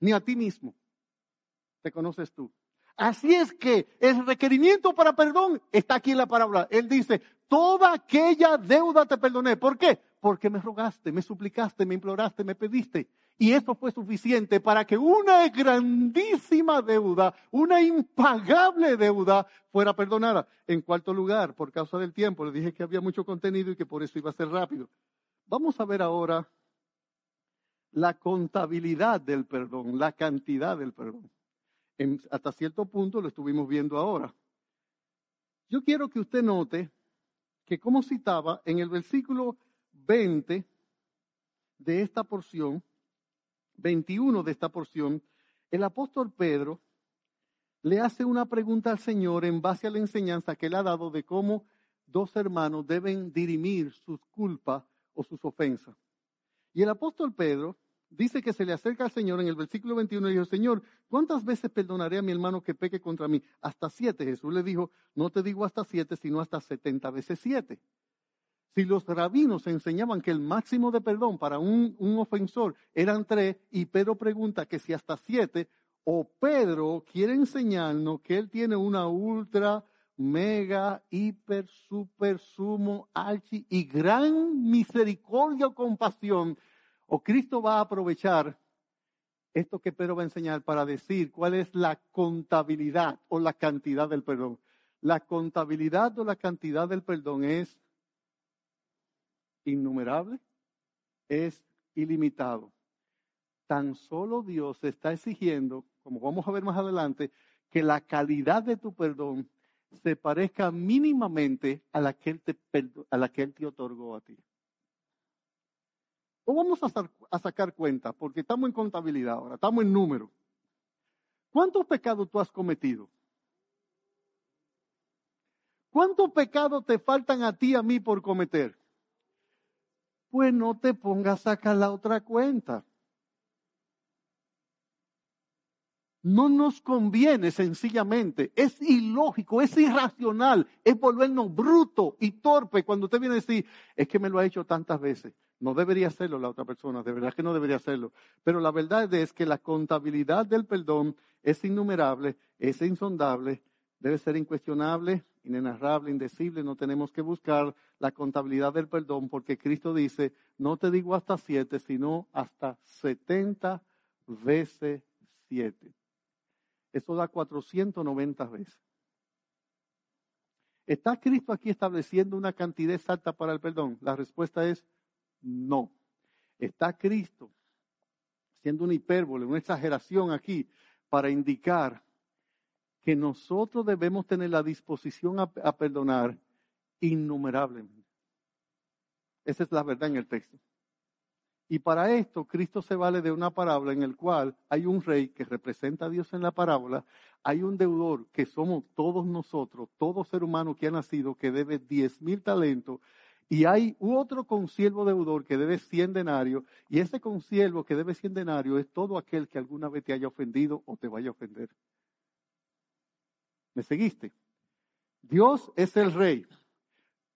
Ni a ti mismo. Te conoces tú. Así es que el requerimiento para perdón está aquí en la parábola. Él dice, toda aquella deuda te perdoné. ¿Por qué? Porque me rogaste, me suplicaste, me imploraste, me pediste. Y eso fue suficiente para que una grandísima deuda, una impagable deuda, fuera perdonada. En cuarto lugar, por causa del tiempo, le dije que había mucho contenido y que por eso iba a ser rápido. Vamos a ver ahora la contabilidad del perdón, la cantidad del perdón hasta cierto punto lo estuvimos viendo ahora. Yo quiero que usted note que como citaba en el versículo 20 de esta porción, 21 de esta porción, el apóstol Pedro le hace una pregunta al Señor en base a la enseñanza que él ha dado de cómo dos hermanos deben dirimir sus culpas o sus ofensas. Y el apóstol Pedro dice que se le acerca al Señor en el versículo 21 y dijo, Señor, ¿cuántas veces perdonaré a mi hermano que peque contra mí? Hasta siete. Jesús le dijo, no te digo hasta siete, sino hasta setenta veces siete. Si los rabinos enseñaban que el máximo de perdón para un, un ofensor eran tres, y Pedro pregunta que si hasta siete, o Pedro quiere enseñarnos que él tiene una ultra mega, hiper, super, sumo, archi y gran misericordia o compasión, o Cristo va a aprovechar esto que Pedro va a enseñar para decir cuál es la contabilidad o la cantidad del perdón. La contabilidad o la cantidad del perdón es innumerable, es ilimitado. Tan solo Dios está exigiendo, como vamos a ver más adelante, que la calidad de tu perdón se parezca mínimamente a la que Él te, a la que él te otorgó a ti. O vamos a, a sacar cuenta, porque estamos en contabilidad ahora, estamos en número. ¿Cuántos pecados tú has cometido? ¿Cuántos pecados te faltan a ti y a mí por cometer? Pues no te pongas a sacar la otra cuenta. No nos conviene sencillamente, es ilógico, es irracional, es volvernos bruto y torpe cuando usted viene a decir, es que me lo ha hecho tantas veces. No debería hacerlo la otra persona, de verdad que no debería hacerlo. Pero la verdad es que la contabilidad del perdón es innumerable, es insondable, debe ser incuestionable, inenarrable, indecible. No tenemos que buscar la contabilidad del perdón porque Cristo dice, no te digo hasta siete, sino hasta setenta veces siete. Eso da 490 veces. ¿Está Cristo aquí estableciendo una cantidad exacta para el perdón? La respuesta es no. ¿Está Cristo siendo una hipérbole, una exageración aquí para indicar que nosotros debemos tener la disposición a, a perdonar innumerablemente? Esa es la verdad en el texto. Y para esto, Cristo se vale de una parábola en el cual hay un rey que representa a Dios en la parábola, hay un deudor que somos todos nosotros, todo ser humano que ha nacido, que debe diez mil talentos, y hay otro consiervo deudor que debe cien denarios, y ese consiervo que debe cien denarios es todo aquel que alguna vez te haya ofendido o te vaya a ofender. ¿Me seguiste? Dios es el rey.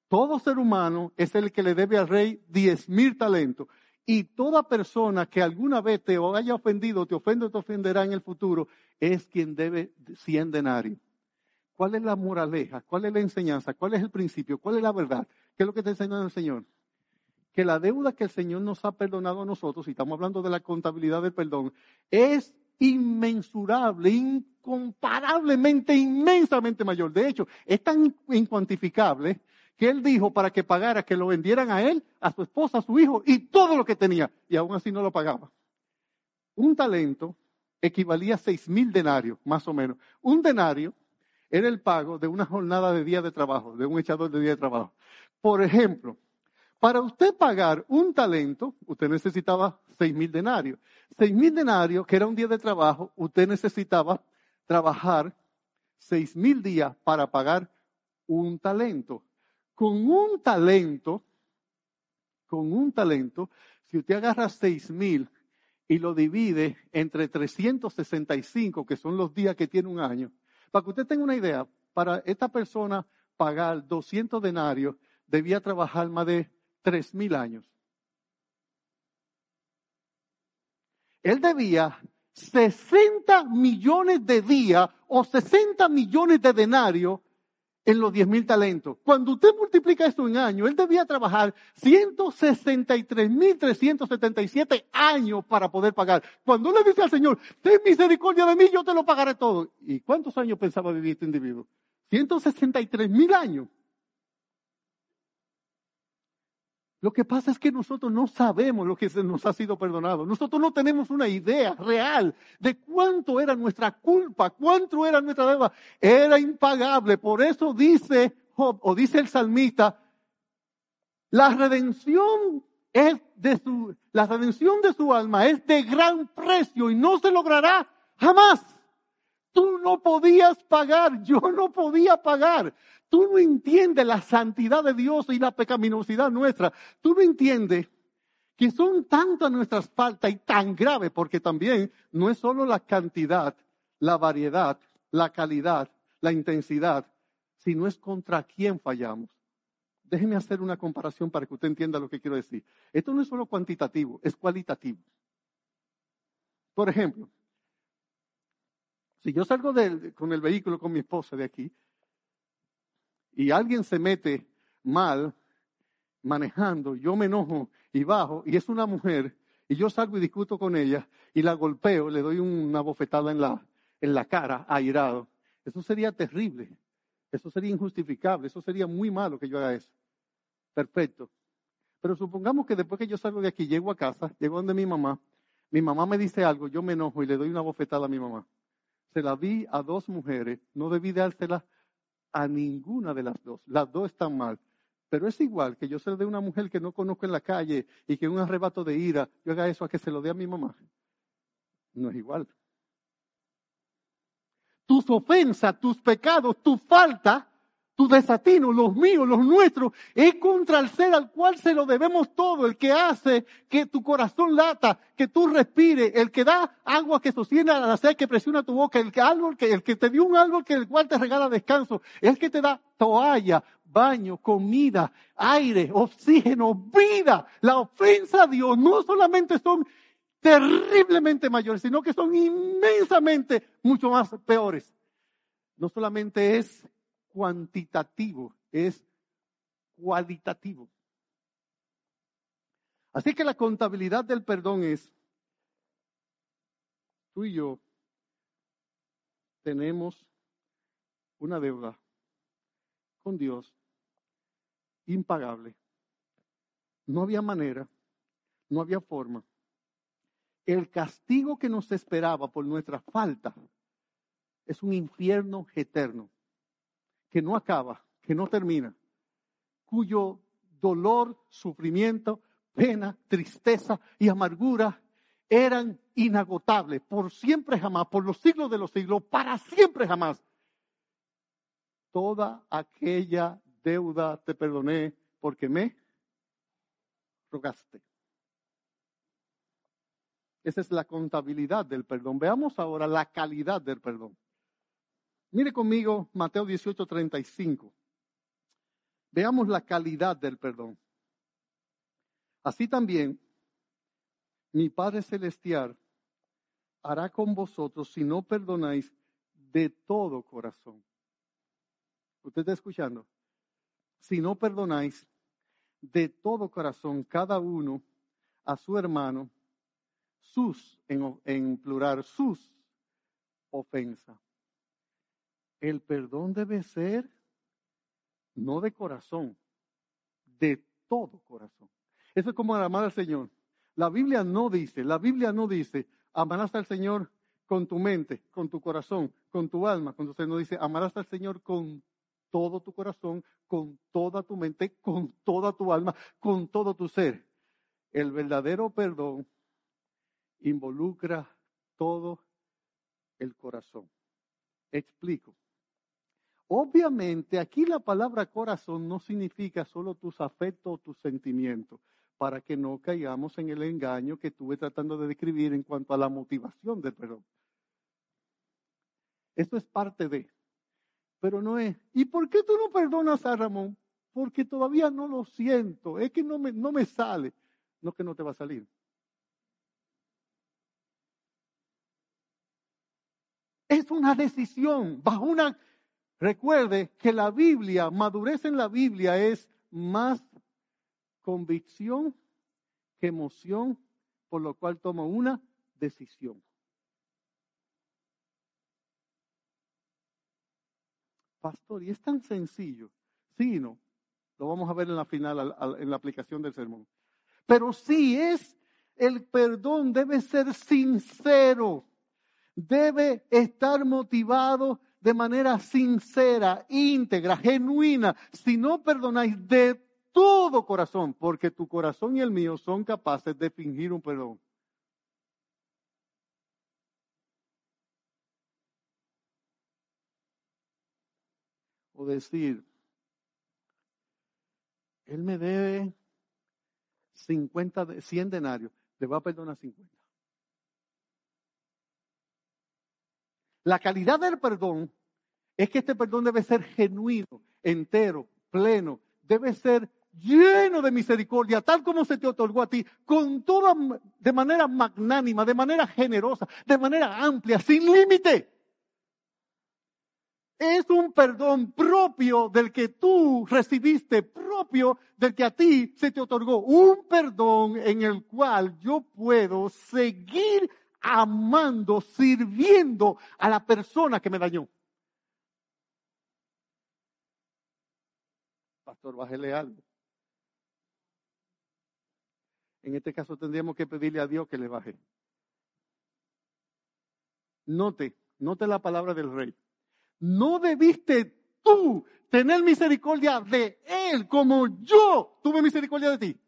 Todo ser humano es el que le debe al rey diez mil talentos. Y toda persona que alguna vez te haya ofendido, te ofende o te ofenderá en el futuro, es quien debe 100 denarios. ¿Cuál es la moraleja? ¿Cuál es la enseñanza? ¿Cuál es el principio? ¿Cuál es la verdad? ¿Qué es lo que te enseña el Señor? Que la deuda que el Señor nos ha perdonado a nosotros, y estamos hablando de la contabilidad del perdón, es inmensurable, incomparablemente, inmensamente mayor. De hecho, es tan incuantificable que él dijo para que pagara, que lo vendieran a él, a su esposa, a su hijo y todo lo que tenía. Y aún así no lo pagaba. Un talento equivalía a seis mil denarios, más o menos. Un denario era el pago de una jornada de día de trabajo, de un echador de día de trabajo. Por ejemplo, para usted pagar un talento, usted necesitaba seis mil denarios. Seis mil denarios, que era un día de trabajo, usted necesitaba trabajar seis mil días para pagar un talento con un talento, con un talento, si usted agarra seis mil y lo divide entre 365, que son los días que tiene un año, para que usted tenga una idea, para esta persona pagar 200 denarios, debía trabajar más de mil años. Él debía 60 millones de días o 60 millones de denarios en los 10 mil talentos. Cuando usted multiplica esto en años, él debía trabajar 163.377 años para poder pagar. Cuando le dice al Señor, ten misericordia de mí, yo te lo pagaré todo. ¿Y cuántos años pensaba vivir este individuo? 163 mil años. Lo que pasa es que nosotros no sabemos lo que nos ha sido perdonado. Nosotros no tenemos una idea real de cuánto era nuestra culpa, cuánto era nuestra deuda. Era impagable. Por eso dice Job, o dice el salmista, la redención es de su, la redención de su alma es de gran precio y no se logrará jamás. Tú no podías pagar, yo no podía pagar. Tú no entiendes la santidad de Dios y la pecaminosidad nuestra. Tú no entiendes que son tantas nuestras faltas y tan graves, porque también no es solo la cantidad, la variedad, la calidad, la intensidad, sino es contra quién fallamos. Déjeme hacer una comparación para que usted entienda lo que quiero decir. Esto no es solo cuantitativo, es cualitativo. Por ejemplo, si yo salgo con el vehículo con mi esposa de aquí y alguien se mete mal manejando, yo me enojo y bajo, y es una mujer, y yo salgo y discuto con ella, y la golpeo, le doy una bofetada en la, en la cara, airado. Eso sería terrible. Eso sería injustificable. Eso sería muy malo que yo haga eso. Perfecto. Pero supongamos que después que yo salgo de aquí, llego a casa, llego donde mi mamá, mi mamá me dice algo, yo me enojo y le doy una bofetada a mi mamá. Se la di a dos mujeres, no debí dársela a ninguna de las dos. Las dos están mal. Pero es igual que yo se lo dé a una mujer que no conozco en la calle y que en un arrebato de ira yo haga eso a que se lo dé a mi mamá. No es igual tus ofensas, tus pecados, tu falta, tu desatino, los míos, los nuestros, es contra el ser al cual se lo debemos todo, el que hace que tu corazón lata, que tú respires, el que da agua que sostiene a la sed, que presiona tu boca, el que, árbol, que, el que te dio un árbol que el cual te regala descanso, el que te da toalla, baño, comida, aire, oxígeno, vida. La ofensa a Dios no solamente son terriblemente mayores, sino que son inmensamente mucho más peores. No solamente es cuantitativo, es cualitativo. Así que la contabilidad del perdón es, tú y yo tenemos una deuda con Dios impagable. No había manera, no había forma el castigo que nos esperaba por nuestra falta es un infierno eterno, que no acaba, que no termina, cuyo dolor, sufrimiento, pena, tristeza y amargura eran inagotables, por siempre jamás, por los siglos de los siglos, para siempre jamás. Toda aquella deuda te perdoné porque me rogaste. Esa es la contabilidad del perdón. Veamos ahora la calidad del perdón. Mire conmigo Mateo 18, 35. Veamos la calidad del perdón. Así también, mi Padre Celestial hará con vosotros si no perdonáis de todo corazón. ¿Usted está escuchando? Si no perdonáis de todo corazón cada uno a su hermano sus, en, plural, sus ofensas. El perdón debe ser no de corazón, de todo corazón. Eso es como amar al Señor. La Biblia no dice, la Biblia no dice, amarás al Señor con tu mente, con tu corazón, con tu alma. Cuando usted no dice, amarás al Señor con todo tu corazón, con toda tu mente, con toda tu alma, con todo tu ser. El verdadero perdón involucra todo el corazón. Explico. Obviamente, aquí la palabra corazón no significa solo tus afectos o tus sentimientos, para que no caigamos en el engaño que estuve tratando de describir en cuanto a la motivación del perdón. Esto es parte de, pero no es. ¿Y por qué tú no perdonas a Ramón? Porque todavía no lo siento, es que no me, no me sale. No que no te va a salir. Es una decisión, bajo una... Recuerde que la Biblia, madurez en la Biblia es más convicción que emoción, por lo cual toma una decisión. Pastor, y es tan sencillo. Sí, no. Lo vamos a ver en la final, en la aplicación del sermón. Pero sí es, el perdón debe ser sincero debe estar motivado de manera sincera, íntegra, genuina. Si no perdonáis de todo corazón, porque tu corazón y el mío son capaces de fingir un perdón. O decir, él me debe 50, 100 denarios, le va a perdonar 50. La calidad del perdón es que este perdón debe ser genuino, entero, pleno, debe ser lleno de misericordia, tal como se te otorgó a ti, con toda, de manera magnánima, de manera generosa, de manera amplia, sin límite. Es un perdón propio del que tú recibiste, propio del que a ti se te otorgó. Un perdón en el cual yo puedo seguir amando, sirviendo a la persona que me dañó. Pastor, bájele algo. En este caso tendríamos que pedirle a Dios que le baje. Note, note la palabra del rey. No debiste tú tener misericordia de él como yo tuve misericordia de ti.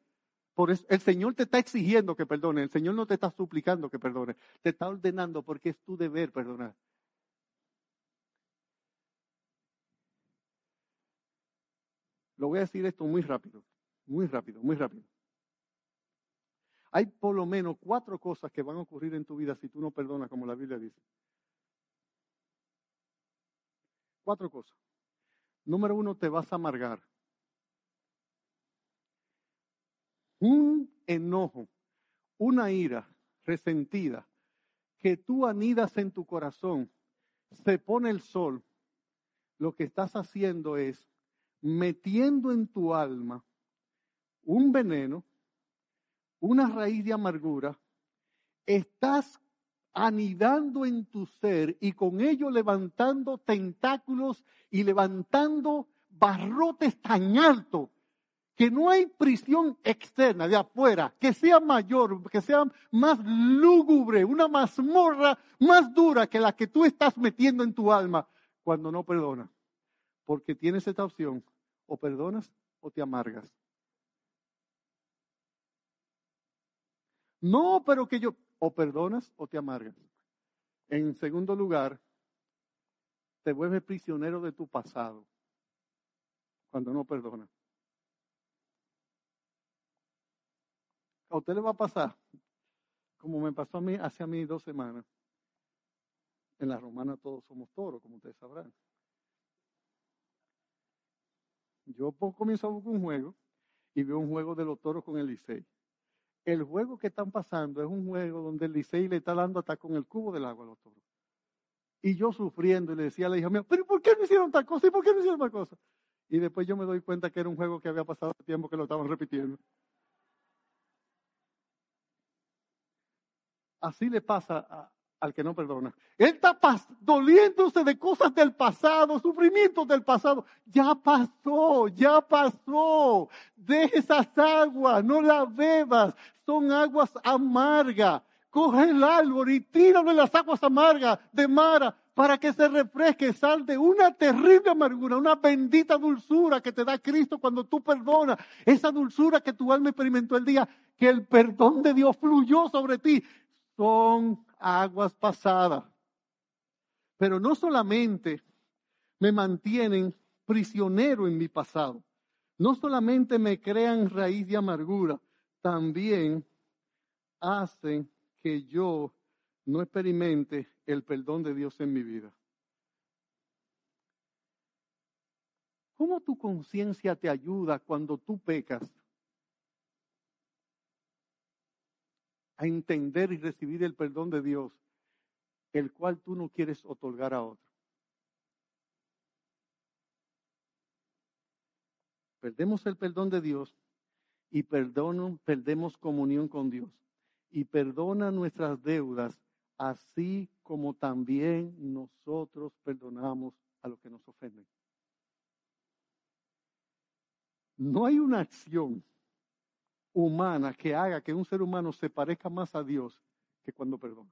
Por eso el Señor te está exigiendo que perdone, el Señor no te está suplicando que perdone, te está ordenando porque es tu deber perdonar. Lo voy a decir esto muy rápido, muy rápido, muy rápido. Hay por lo menos cuatro cosas que van a ocurrir en tu vida si tú no perdonas, como la Biblia dice. Cuatro cosas. Número uno, te vas a amargar. Un enojo, una ira resentida que tú anidas en tu corazón, se pone el sol, lo que estás haciendo es metiendo en tu alma un veneno una raíz de amargura, estás anidando en tu ser y con ello levantando tentáculos y levantando barrotes tan altos que no hay prisión externa de afuera que sea mayor, que sea más lúgubre, una mazmorra más dura que la que tú estás metiendo en tu alma cuando no perdonas. Porque tienes esta opción, o perdonas o te amargas. No, pero que yo, o perdonas o te amargas. En segundo lugar, te vuelves prisionero de tu pasado cuando no perdonas. A usted le va a pasar, como me pasó a mí hace a mí dos semanas. En la romana todos somos toros, como ustedes sabrán. Yo comienzo a buscar un juego y veo un juego de los toros con el Licey el juego que están pasando es un juego donde el Licey le está dando hasta con el cubo del agua a los toros. Y yo sufriendo y le decía a la hija mía, pero ¿por qué no hicieron tal cosa? ¿Y por qué no hicieron tal cosa? Y después yo me doy cuenta que era un juego que había pasado tiempo que lo estaban repitiendo. Así le pasa al que no perdona. Él está doliéndose de cosas del pasado, sufrimientos del pasado. Ya pasó, ya pasó. Deje esas aguas, no las bebas. Son aguas amargas. Coge el árbol y tíralo en las aguas amargas de Mara para que se refresque, sal de una terrible amargura, una bendita dulzura que te da Cristo cuando tú perdonas. Esa dulzura que tu alma experimentó el día que el perdón de Dios fluyó sobre ti. Son aguas pasadas. Pero no solamente me mantienen prisionero en mi pasado, no solamente me crean raíz de amargura, también hacen que yo no experimente el perdón de Dios en mi vida. ¿Cómo tu conciencia te ayuda cuando tú pecas a entender y recibir el perdón de Dios, el cual tú no quieres otorgar a otro. Perdemos el perdón de Dios y perdono, perdemos comunión con Dios. Y perdona nuestras deudas, así como también nosotros perdonamos a los que nos ofenden. No hay una acción humana que haga que un ser humano se parezca más a Dios que cuando perdona.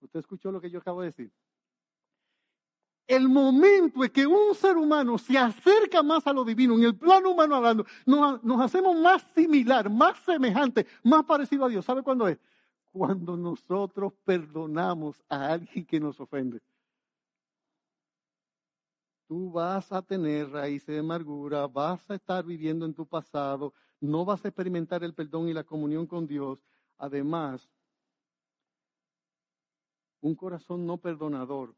¿Usted escuchó lo que yo acabo de decir? El momento en que un ser humano se acerca más a lo divino, en el plano humano hablando, nos, nos hacemos más similar, más semejante, más parecido a Dios. ¿Sabe cuándo es? Cuando nosotros perdonamos a alguien que nos ofende tú vas a tener raíces de amargura, vas a estar viviendo en tu pasado, no vas a experimentar el perdón y la comunión con Dios. Además, un corazón no perdonador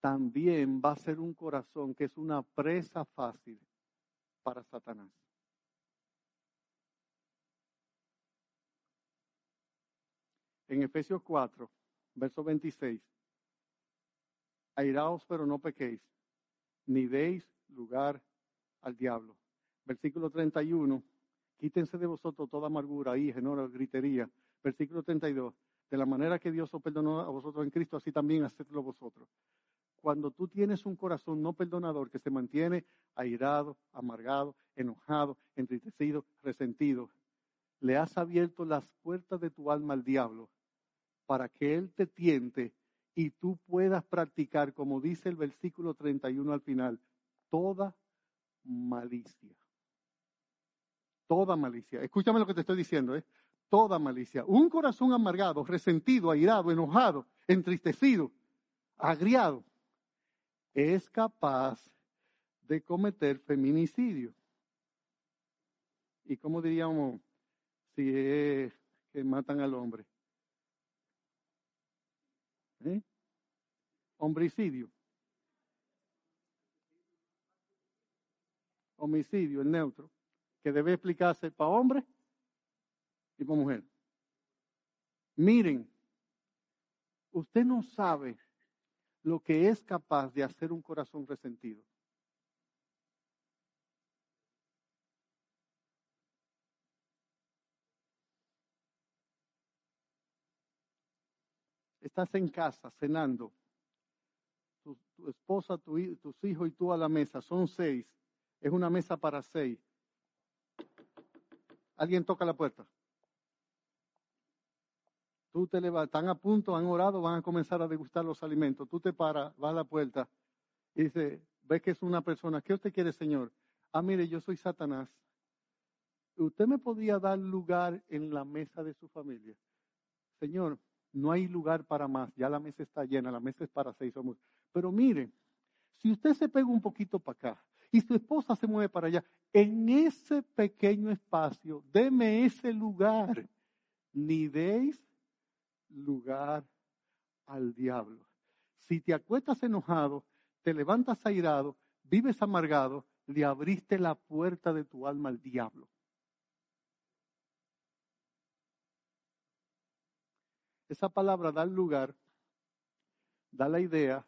también va a ser un corazón que es una presa fácil para Satanás. En Efesios 4, verso 26. Airaos, pero no pequéis, ni deis lugar al diablo. Versículo 31. Quítense de vosotros toda amargura, y genora, gritería. Versículo 32. De la manera que Dios os perdonó a vosotros en Cristo, así también hacedlo vosotros. Cuando tú tienes un corazón no perdonador que se mantiene airado, amargado, enojado, entristecido, resentido, le has abierto las puertas de tu alma al diablo para que él te tiente y tú puedas practicar, como dice el versículo 31 al final, toda malicia. Toda malicia. Escúchame lo que te estoy diciendo, ¿eh? Toda malicia. Un corazón amargado, resentido, airado, enojado, entristecido, agriado, es capaz de cometer feminicidio. ¿Y cómo diríamos si es que matan al hombre? ¿Eh? Homicidio. Homicidio, el neutro, que debe explicarse para hombre y para mujer. Miren, usted no sabe lo que es capaz de hacer un corazón resentido. Estás en casa cenando, tu, esposa, tus hijos y tú a la mesa, son seis, es una mesa para seis. Alguien toca la puerta. Tú te levantas, están a punto, han orado, van a comenzar a degustar los alimentos. Tú te paras, vas a la puerta y dice, ves que es una persona, ¿qué usted quiere, Señor? Ah, mire, yo soy Satanás. ¿Usted me podía dar lugar en la mesa de su familia? Señor, no hay lugar para más, ya la mesa está llena, la mesa es para seis somos. Pero mire, si usted se pega un poquito para acá y su esposa se mueve para allá, en ese pequeño espacio, deme ese lugar. Ni deis lugar al diablo. Si te acuestas enojado, te levantas airado, vives amargado, le abriste la puerta de tu alma al diablo. Esa palabra da lugar, da la idea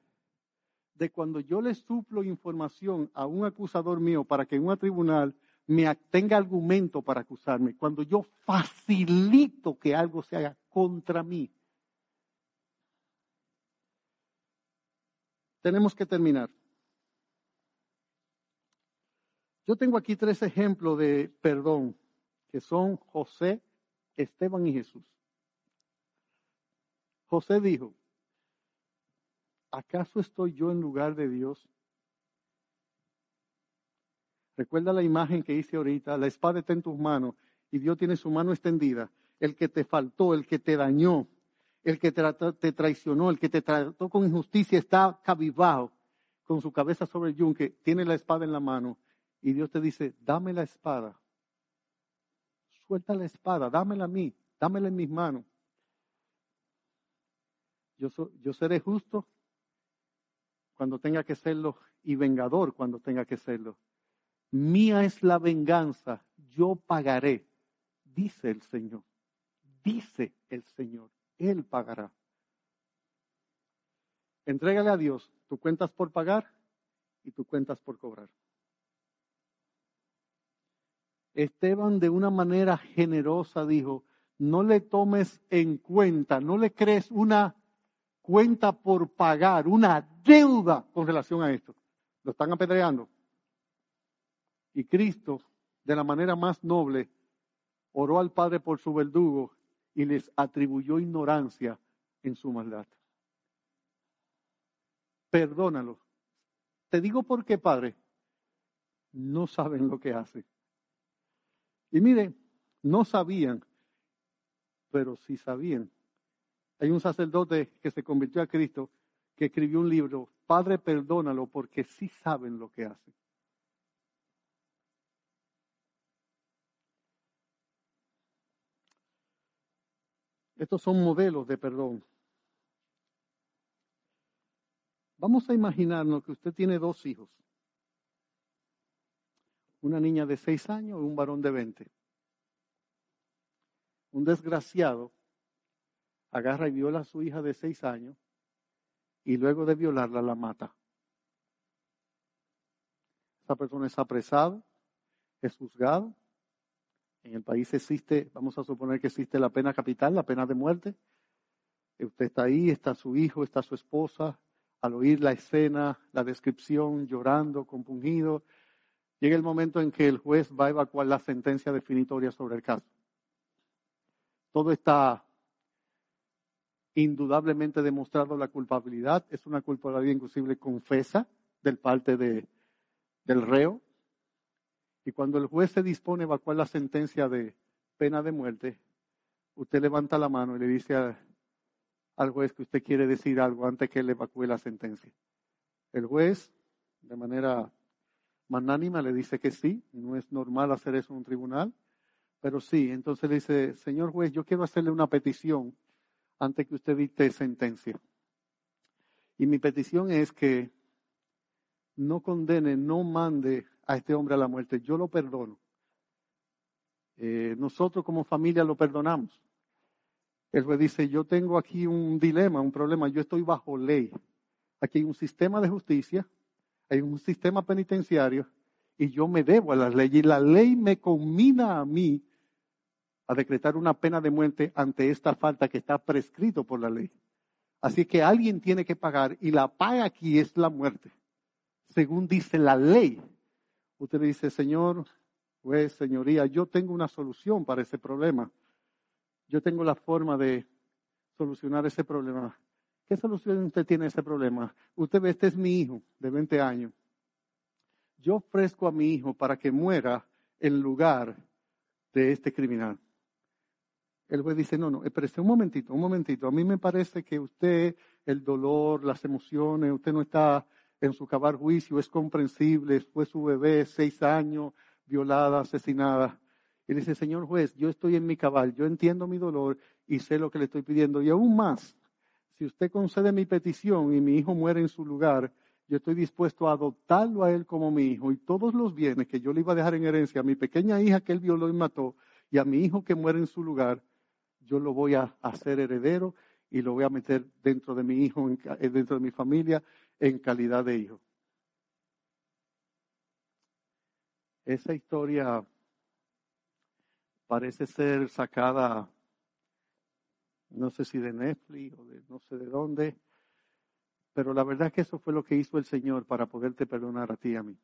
de cuando yo le suplo información a un acusador mío para que en un tribunal me tenga argumento para acusarme, cuando yo facilito que algo se haga contra mí. Tenemos que terminar. Yo tengo aquí tres ejemplos de perdón, que son José, Esteban y Jesús. José dijo, ¿acaso estoy yo en lugar de Dios? Recuerda la imagen que hice ahorita, la espada está en tus manos y Dios tiene su mano extendida. El que te faltó, el que te dañó, el que te, traicionó, el que te trató con injusticia está cabizbajo, con su cabeza sobre el yunque, tiene la espada en la mano y Dios te dice, dame la espada. Suelta la espada, dámela a mí, dámela en mis manos. Yo, seré justo cuando tenga que serlo y vengador cuando tenga que serlo. Mía es la venganza, yo pagaré, dice el Señor, dice el Señor, Él pagará. Entrégale a Dios, tú cuentas por pagar y tú cuentas por cobrar. Esteban de una manera generosa dijo, no le tomes en cuenta, no le crees una cuenta por pagar, una deuda con relación a esto. Lo están apedreando. Y Cristo, de la manera más noble, oró al Padre por su verdugo y les atribuyó ignorancia en su maldad. Perdónalo. Te digo por qué, Padre. No saben lo que hacen. Y mire, no sabían, pero sí sabían. Hay un sacerdote que se convirtió a Cristo que escribió un libro, Padre, perdónalo porque sí saben lo que hacen. Estos son modelos de perdón. Vamos a imaginarnos que usted tiene dos hijos. Una niña de seis años y un varón de veinte. Un desgraciado agarra y viola a su hija de seis años y luego de violarla la mata. Esa persona es apresado, es juzgado. En el país existe, vamos a suponer que existe la pena capital, la pena de muerte. Usted está ahí, está su hijo, está su esposa. Al oír la escena, la descripción, llorando, compungido, llega el momento en que el juez va a evacuar la sentencia definitoria sobre el caso. Todo está indudablemente demostrado la culpabilidad, es una culpabilidad inclusive confesa del parte de, del reo. Y cuando el juez se dispone a evacuar la sentencia de pena de muerte, usted levanta la mano y le dice al juez que usted quiere decir algo antes que él evacúe la sentencia. El juez, de manera magnánima, le dice que sí, no es normal hacer eso en un tribunal, pero sí. Entonces le dice, señor juez, yo quiero hacerle una petición antes que usted dicte sentencia. Y mi petición es que no condene, no mande a este hombre a la muerte. Yo lo perdono. Eh, nosotros como familia lo perdonamos. El juez dice, yo tengo aquí un dilema, un problema, yo estoy bajo ley. Aquí hay un sistema de justicia, hay un sistema penitenciario y yo me debo a la ley y la ley me combina a mí a decretar una pena de muerte ante esta falta que está prescrito por la ley. Así que alguien tiene que pagar y la paga aquí es la muerte, según dice la ley. Usted le dice, Señor, pues señoría, yo tengo una solución para ese problema. Yo tengo la forma de solucionar ese problema. ¿Qué solución usted tiene a ese problema? Usted ve, este es mi hijo de 20 años. Yo ofrezco a mi hijo para que muera en lugar de este criminal. El juez dice, no, no, espérese un momentito, un momentito. A mí me parece que usted, el dolor, las emociones, usted no está en su cabar juicio, es comprensible, fue su bebé, seis años, violada, asesinada. Y dice, señor juez, yo estoy en mi cabal, yo entiendo mi dolor y sé lo que le estoy pidiendo. Y aún más, si usted concede mi petición y mi hijo muere en su lugar, yo estoy dispuesto a adoptarlo a él como mi hijo y todos los bienes que yo le iba a dejar en herencia a mi pequeña hija que él violó y mató y a mi hijo que muere en su lugar, yo lo voy a hacer heredero y lo voy a meter dentro de mi hijo, eh, dentro de mi familia, en calidad de hijo. Esa historia parece ser sacada, no sé si de Netflix o de no sé de dónde, pero la verdad es que eso fue lo que hizo el Señor para poderte perdonar a ti y a mí.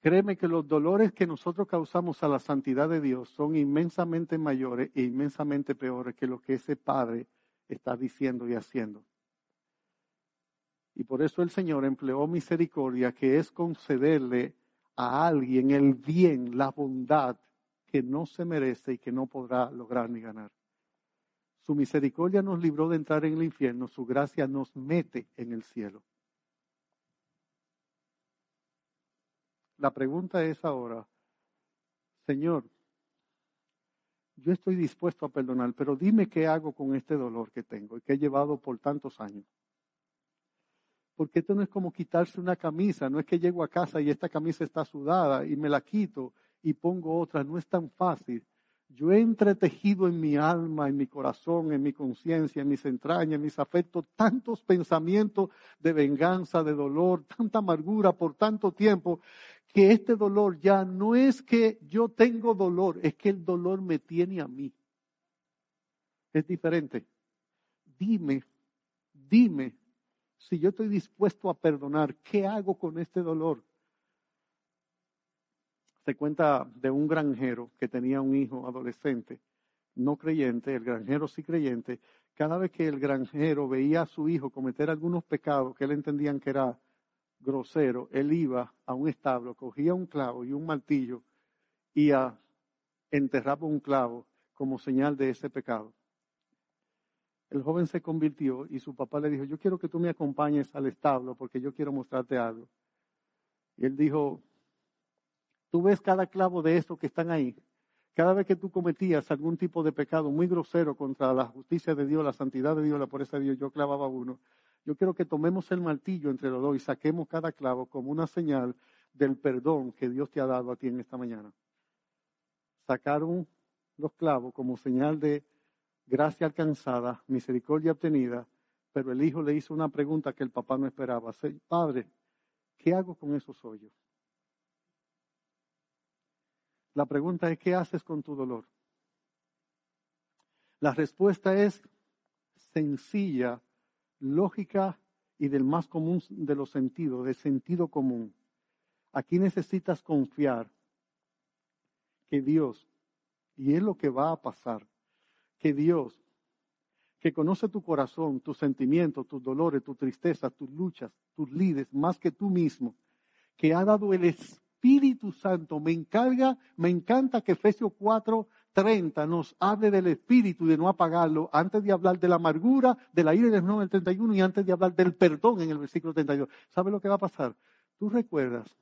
Créeme que los dolores que nosotros causamos a la santidad de Dios son inmensamente mayores e inmensamente peores que lo que ese Padre está diciendo y haciendo. Y por eso el Señor empleó misericordia, que es concederle a alguien el bien, la bondad que no se merece y que no podrá lograr ni ganar. Su misericordia nos libró de entrar en el infierno, su gracia nos mete en el cielo. La pregunta es ahora, Señor, yo estoy dispuesto a perdonar, pero dime qué hago con este dolor que tengo y que he llevado por tantos años. Porque esto no es como quitarse una camisa, no es que llego a casa y esta camisa está sudada y me la quito y pongo otra, no es tan fácil. Yo he entretejido en mi alma, en mi corazón, en mi conciencia, en mis entrañas, en mis afectos, tantos pensamientos de venganza, de dolor, tanta amargura por tanto tiempo, que este dolor ya no es que yo tengo dolor, es que el dolor me tiene a mí. Es diferente. Dime, dime, si yo estoy dispuesto a perdonar, ¿qué hago con este dolor? Se cuenta de un granjero que tenía un hijo adolescente, no creyente, el granjero sí creyente. Cada vez que el granjero veía a su hijo cometer algunos pecados que él entendían que era grosero, él iba a un establo, cogía un clavo y un martillo y a, enterraba un clavo como señal de ese pecado. El joven se convirtió y su papá le dijo, yo quiero que tú me acompañes al establo porque yo quiero mostrarte algo. Y él dijo, Tú ves cada clavo de estos que están ahí. Cada vez que tú cometías algún tipo de pecado muy grosero contra la justicia de Dios, la santidad de Dios, la pureza de Dios, yo clavaba uno. Yo quiero que tomemos el martillo entre los dos y saquemos cada clavo como una señal del perdón que Dios te ha dado a ti en esta mañana. Sacaron los clavos como señal de gracia alcanzada, misericordia obtenida, pero el hijo le hizo una pregunta que el papá no esperaba. Padre, ¿qué hago con esos hoyos? La pregunta es, ¿qué haces con tu dolor? La respuesta es sencilla, lógica y del más común de los sentidos, de sentido común. Aquí necesitas confiar que Dios, y es lo que va a pasar, que Dios, que conoce tu corazón, tus sentimientos, tus dolores, tu tristeza, tus luchas, tus lides, más que tú mismo, que ha dado el Espíritu Santo. Me encarga, me encanta que Efesios 4, 30 nos hable del Espíritu y de no apagarlo, antes de hablar de la amargura, de la ira del 9 el 31 y antes de hablar del perdón en el versículo 32. ¿Sabe lo que va a pasar? Tú recuerdas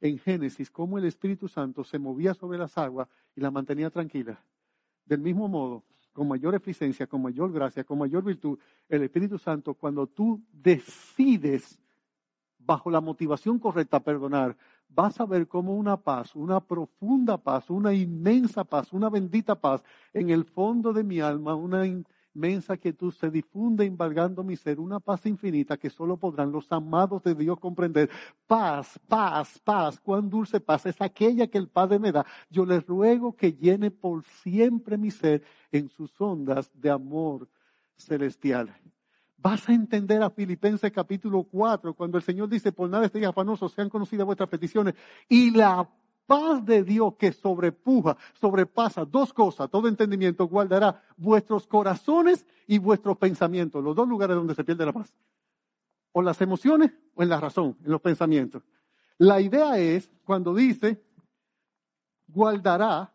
en Génesis cómo el Espíritu Santo se movía sobre las aguas y la mantenía tranquila. Del mismo modo, con mayor eficiencia, con mayor gracia, con mayor virtud, el Espíritu Santo, cuando tú decides bajo la motivación correcta perdonar, vas a ver como una paz, una profunda paz, una inmensa paz, una bendita paz en el fondo de mi alma, una inmensa quietud se difunde embargando mi ser, una paz infinita que solo podrán los amados de Dios comprender. Paz, paz, paz, cuán dulce paz es aquella que el Padre me da. Yo le ruego que llene por siempre mi ser en sus ondas de amor celestial. Vas a entender a Filipenses capítulo 4, cuando el Señor dice, por nada estéis afanosos, sean conocidas vuestras peticiones. Y la paz de Dios que sobrepuja, sobrepasa dos cosas, todo entendimiento, guardará vuestros corazones y vuestros pensamientos, los dos lugares donde se pierde la paz. O las emociones o en la razón, en los pensamientos. La idea es, cuando dice, guardará,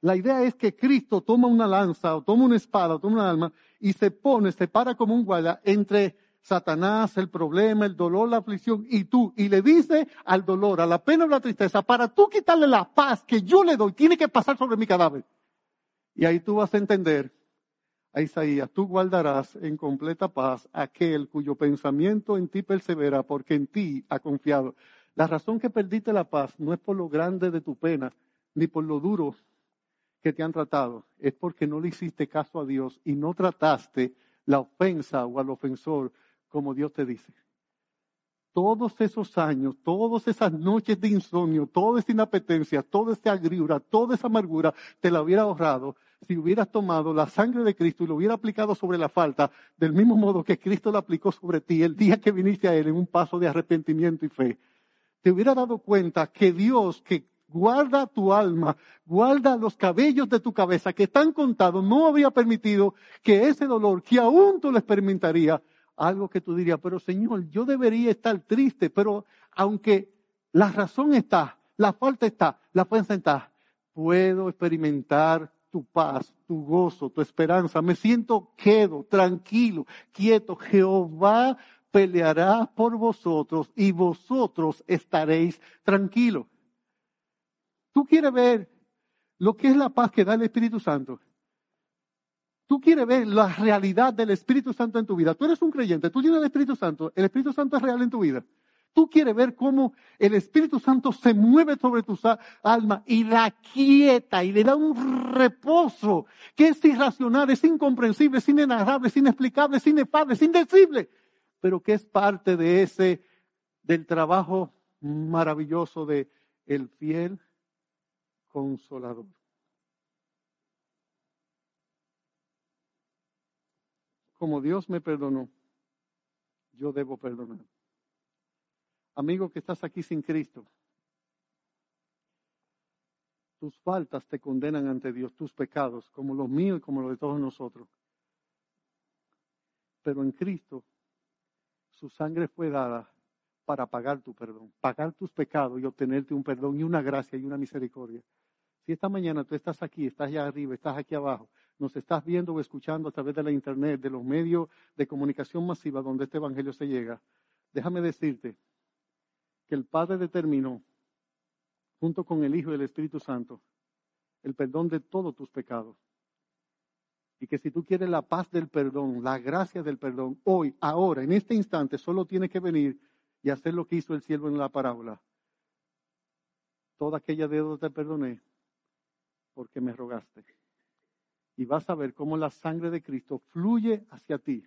la idea es que Cristo toma una lanza o toma una espada o toma una alma y se pone, se para como un guarda entre Satanás, el problema, el dolor, la aflicción, y tú, y le dice al dolor, a la pena o la tristeza, para tú quitarle la paz que yo le doy, tiene que pasar sobre mi cadáver. Y ahí tú vas a entender a Isaías, tú guardarás en completa paz aquel cuyo pensamiento en ti persevera, porque en ti ha confiado. La razón que perdiste la paz no es por lo grande de tu pena, ni por lo duro que te han tratado, es porque no le hiciste caso a Dios y no trataste la ofensa o al ofensor como Dios te dice. Todos esos años, todas esas noches de insomnio, toda esa inapetencia, toda esa agriura, toda esa amargura, te la hubiera ahorrado si hubieras tomado la sangre de Cristo y lo hubiera aplicado sobre la falta, del mismo modo que Cristo la aplicó sobre ti el día que viniste a Él en un paso de arrepentimiento y fe. Te hubiera dado cuenta que Dios, que guarda tu alma, guarda los cabellos de tu cabeza que están contados, no había permitido que ese dolor que aún tú lo experimentarías, algo que tú dirías, pero Señor, yo debería estar triste, pero aunque la razón está, la falta está, la fuerza está, puedo experimentar tu paz, tu gozo, tu esperanza. Me siento quedo, tranquilo, quieto. Jehová peleará por vosotros y vosotros estaréis tranquilos. Tú quieres ver lo que es la paz que da el Espíritu Santo. Tú quieres ver la realidad del Espíritu Santo en tu vida. Tú eres un creyente, tú tienes el Espíritu Santo, el Espíritu Santo es real en tu vida. Tú quieres ver cómo el Espíritu Santo se mueve sobre tu alma y la quieta y le da un reposo que es irracional, es incomprensible, es inenarrable, es inexplicable, es inefable, es indecible, pero que es parte de ese, del trabajo maravilloso de el fiel consolador. como Dios me perdonó, yo debo perdonar. Amigo que estás aquí sin Cristo, tus faltas te condenan ante Dios, tus pecados, como los míos y como los de todos nosotros. Pero en Cristo, su sangre fue dada para pagar tu perdón, pagar tus pecados y obtenerte un perdón y una gracia y una misericordia. Si esta mañana tú estás aquí, estás allá arriba, estás aquí abajo, nos estás viendo o escuchando a través de la internet, de los medios de comunicación masiva donde este evangelio se llega, déjame decirte que el Padre determinó, junto con el Hijo y el Espíritu Santo, el perdón de todos tus pecados. Y que si tú quieres la paz del perdón, la gracia del perdón, hoy, ahora, en este instante, solo tienes que venir y hacer lo que hizo el siervo en la parábola. Toda aquella deuda te perdoné porque me rogaste. Y vas a ver cómo la sangre de Cristo fluye hacia ti,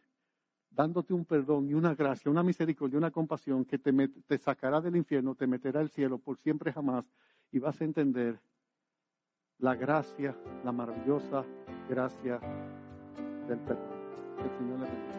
dándote un perdón y una gracia, una misericordia, una compasión que te, sacará del infierno, te meterá al cielo por siempre jamás. Y vas a entender la gracia, la maravillosa gracia del perdón. El Señor le bendiga.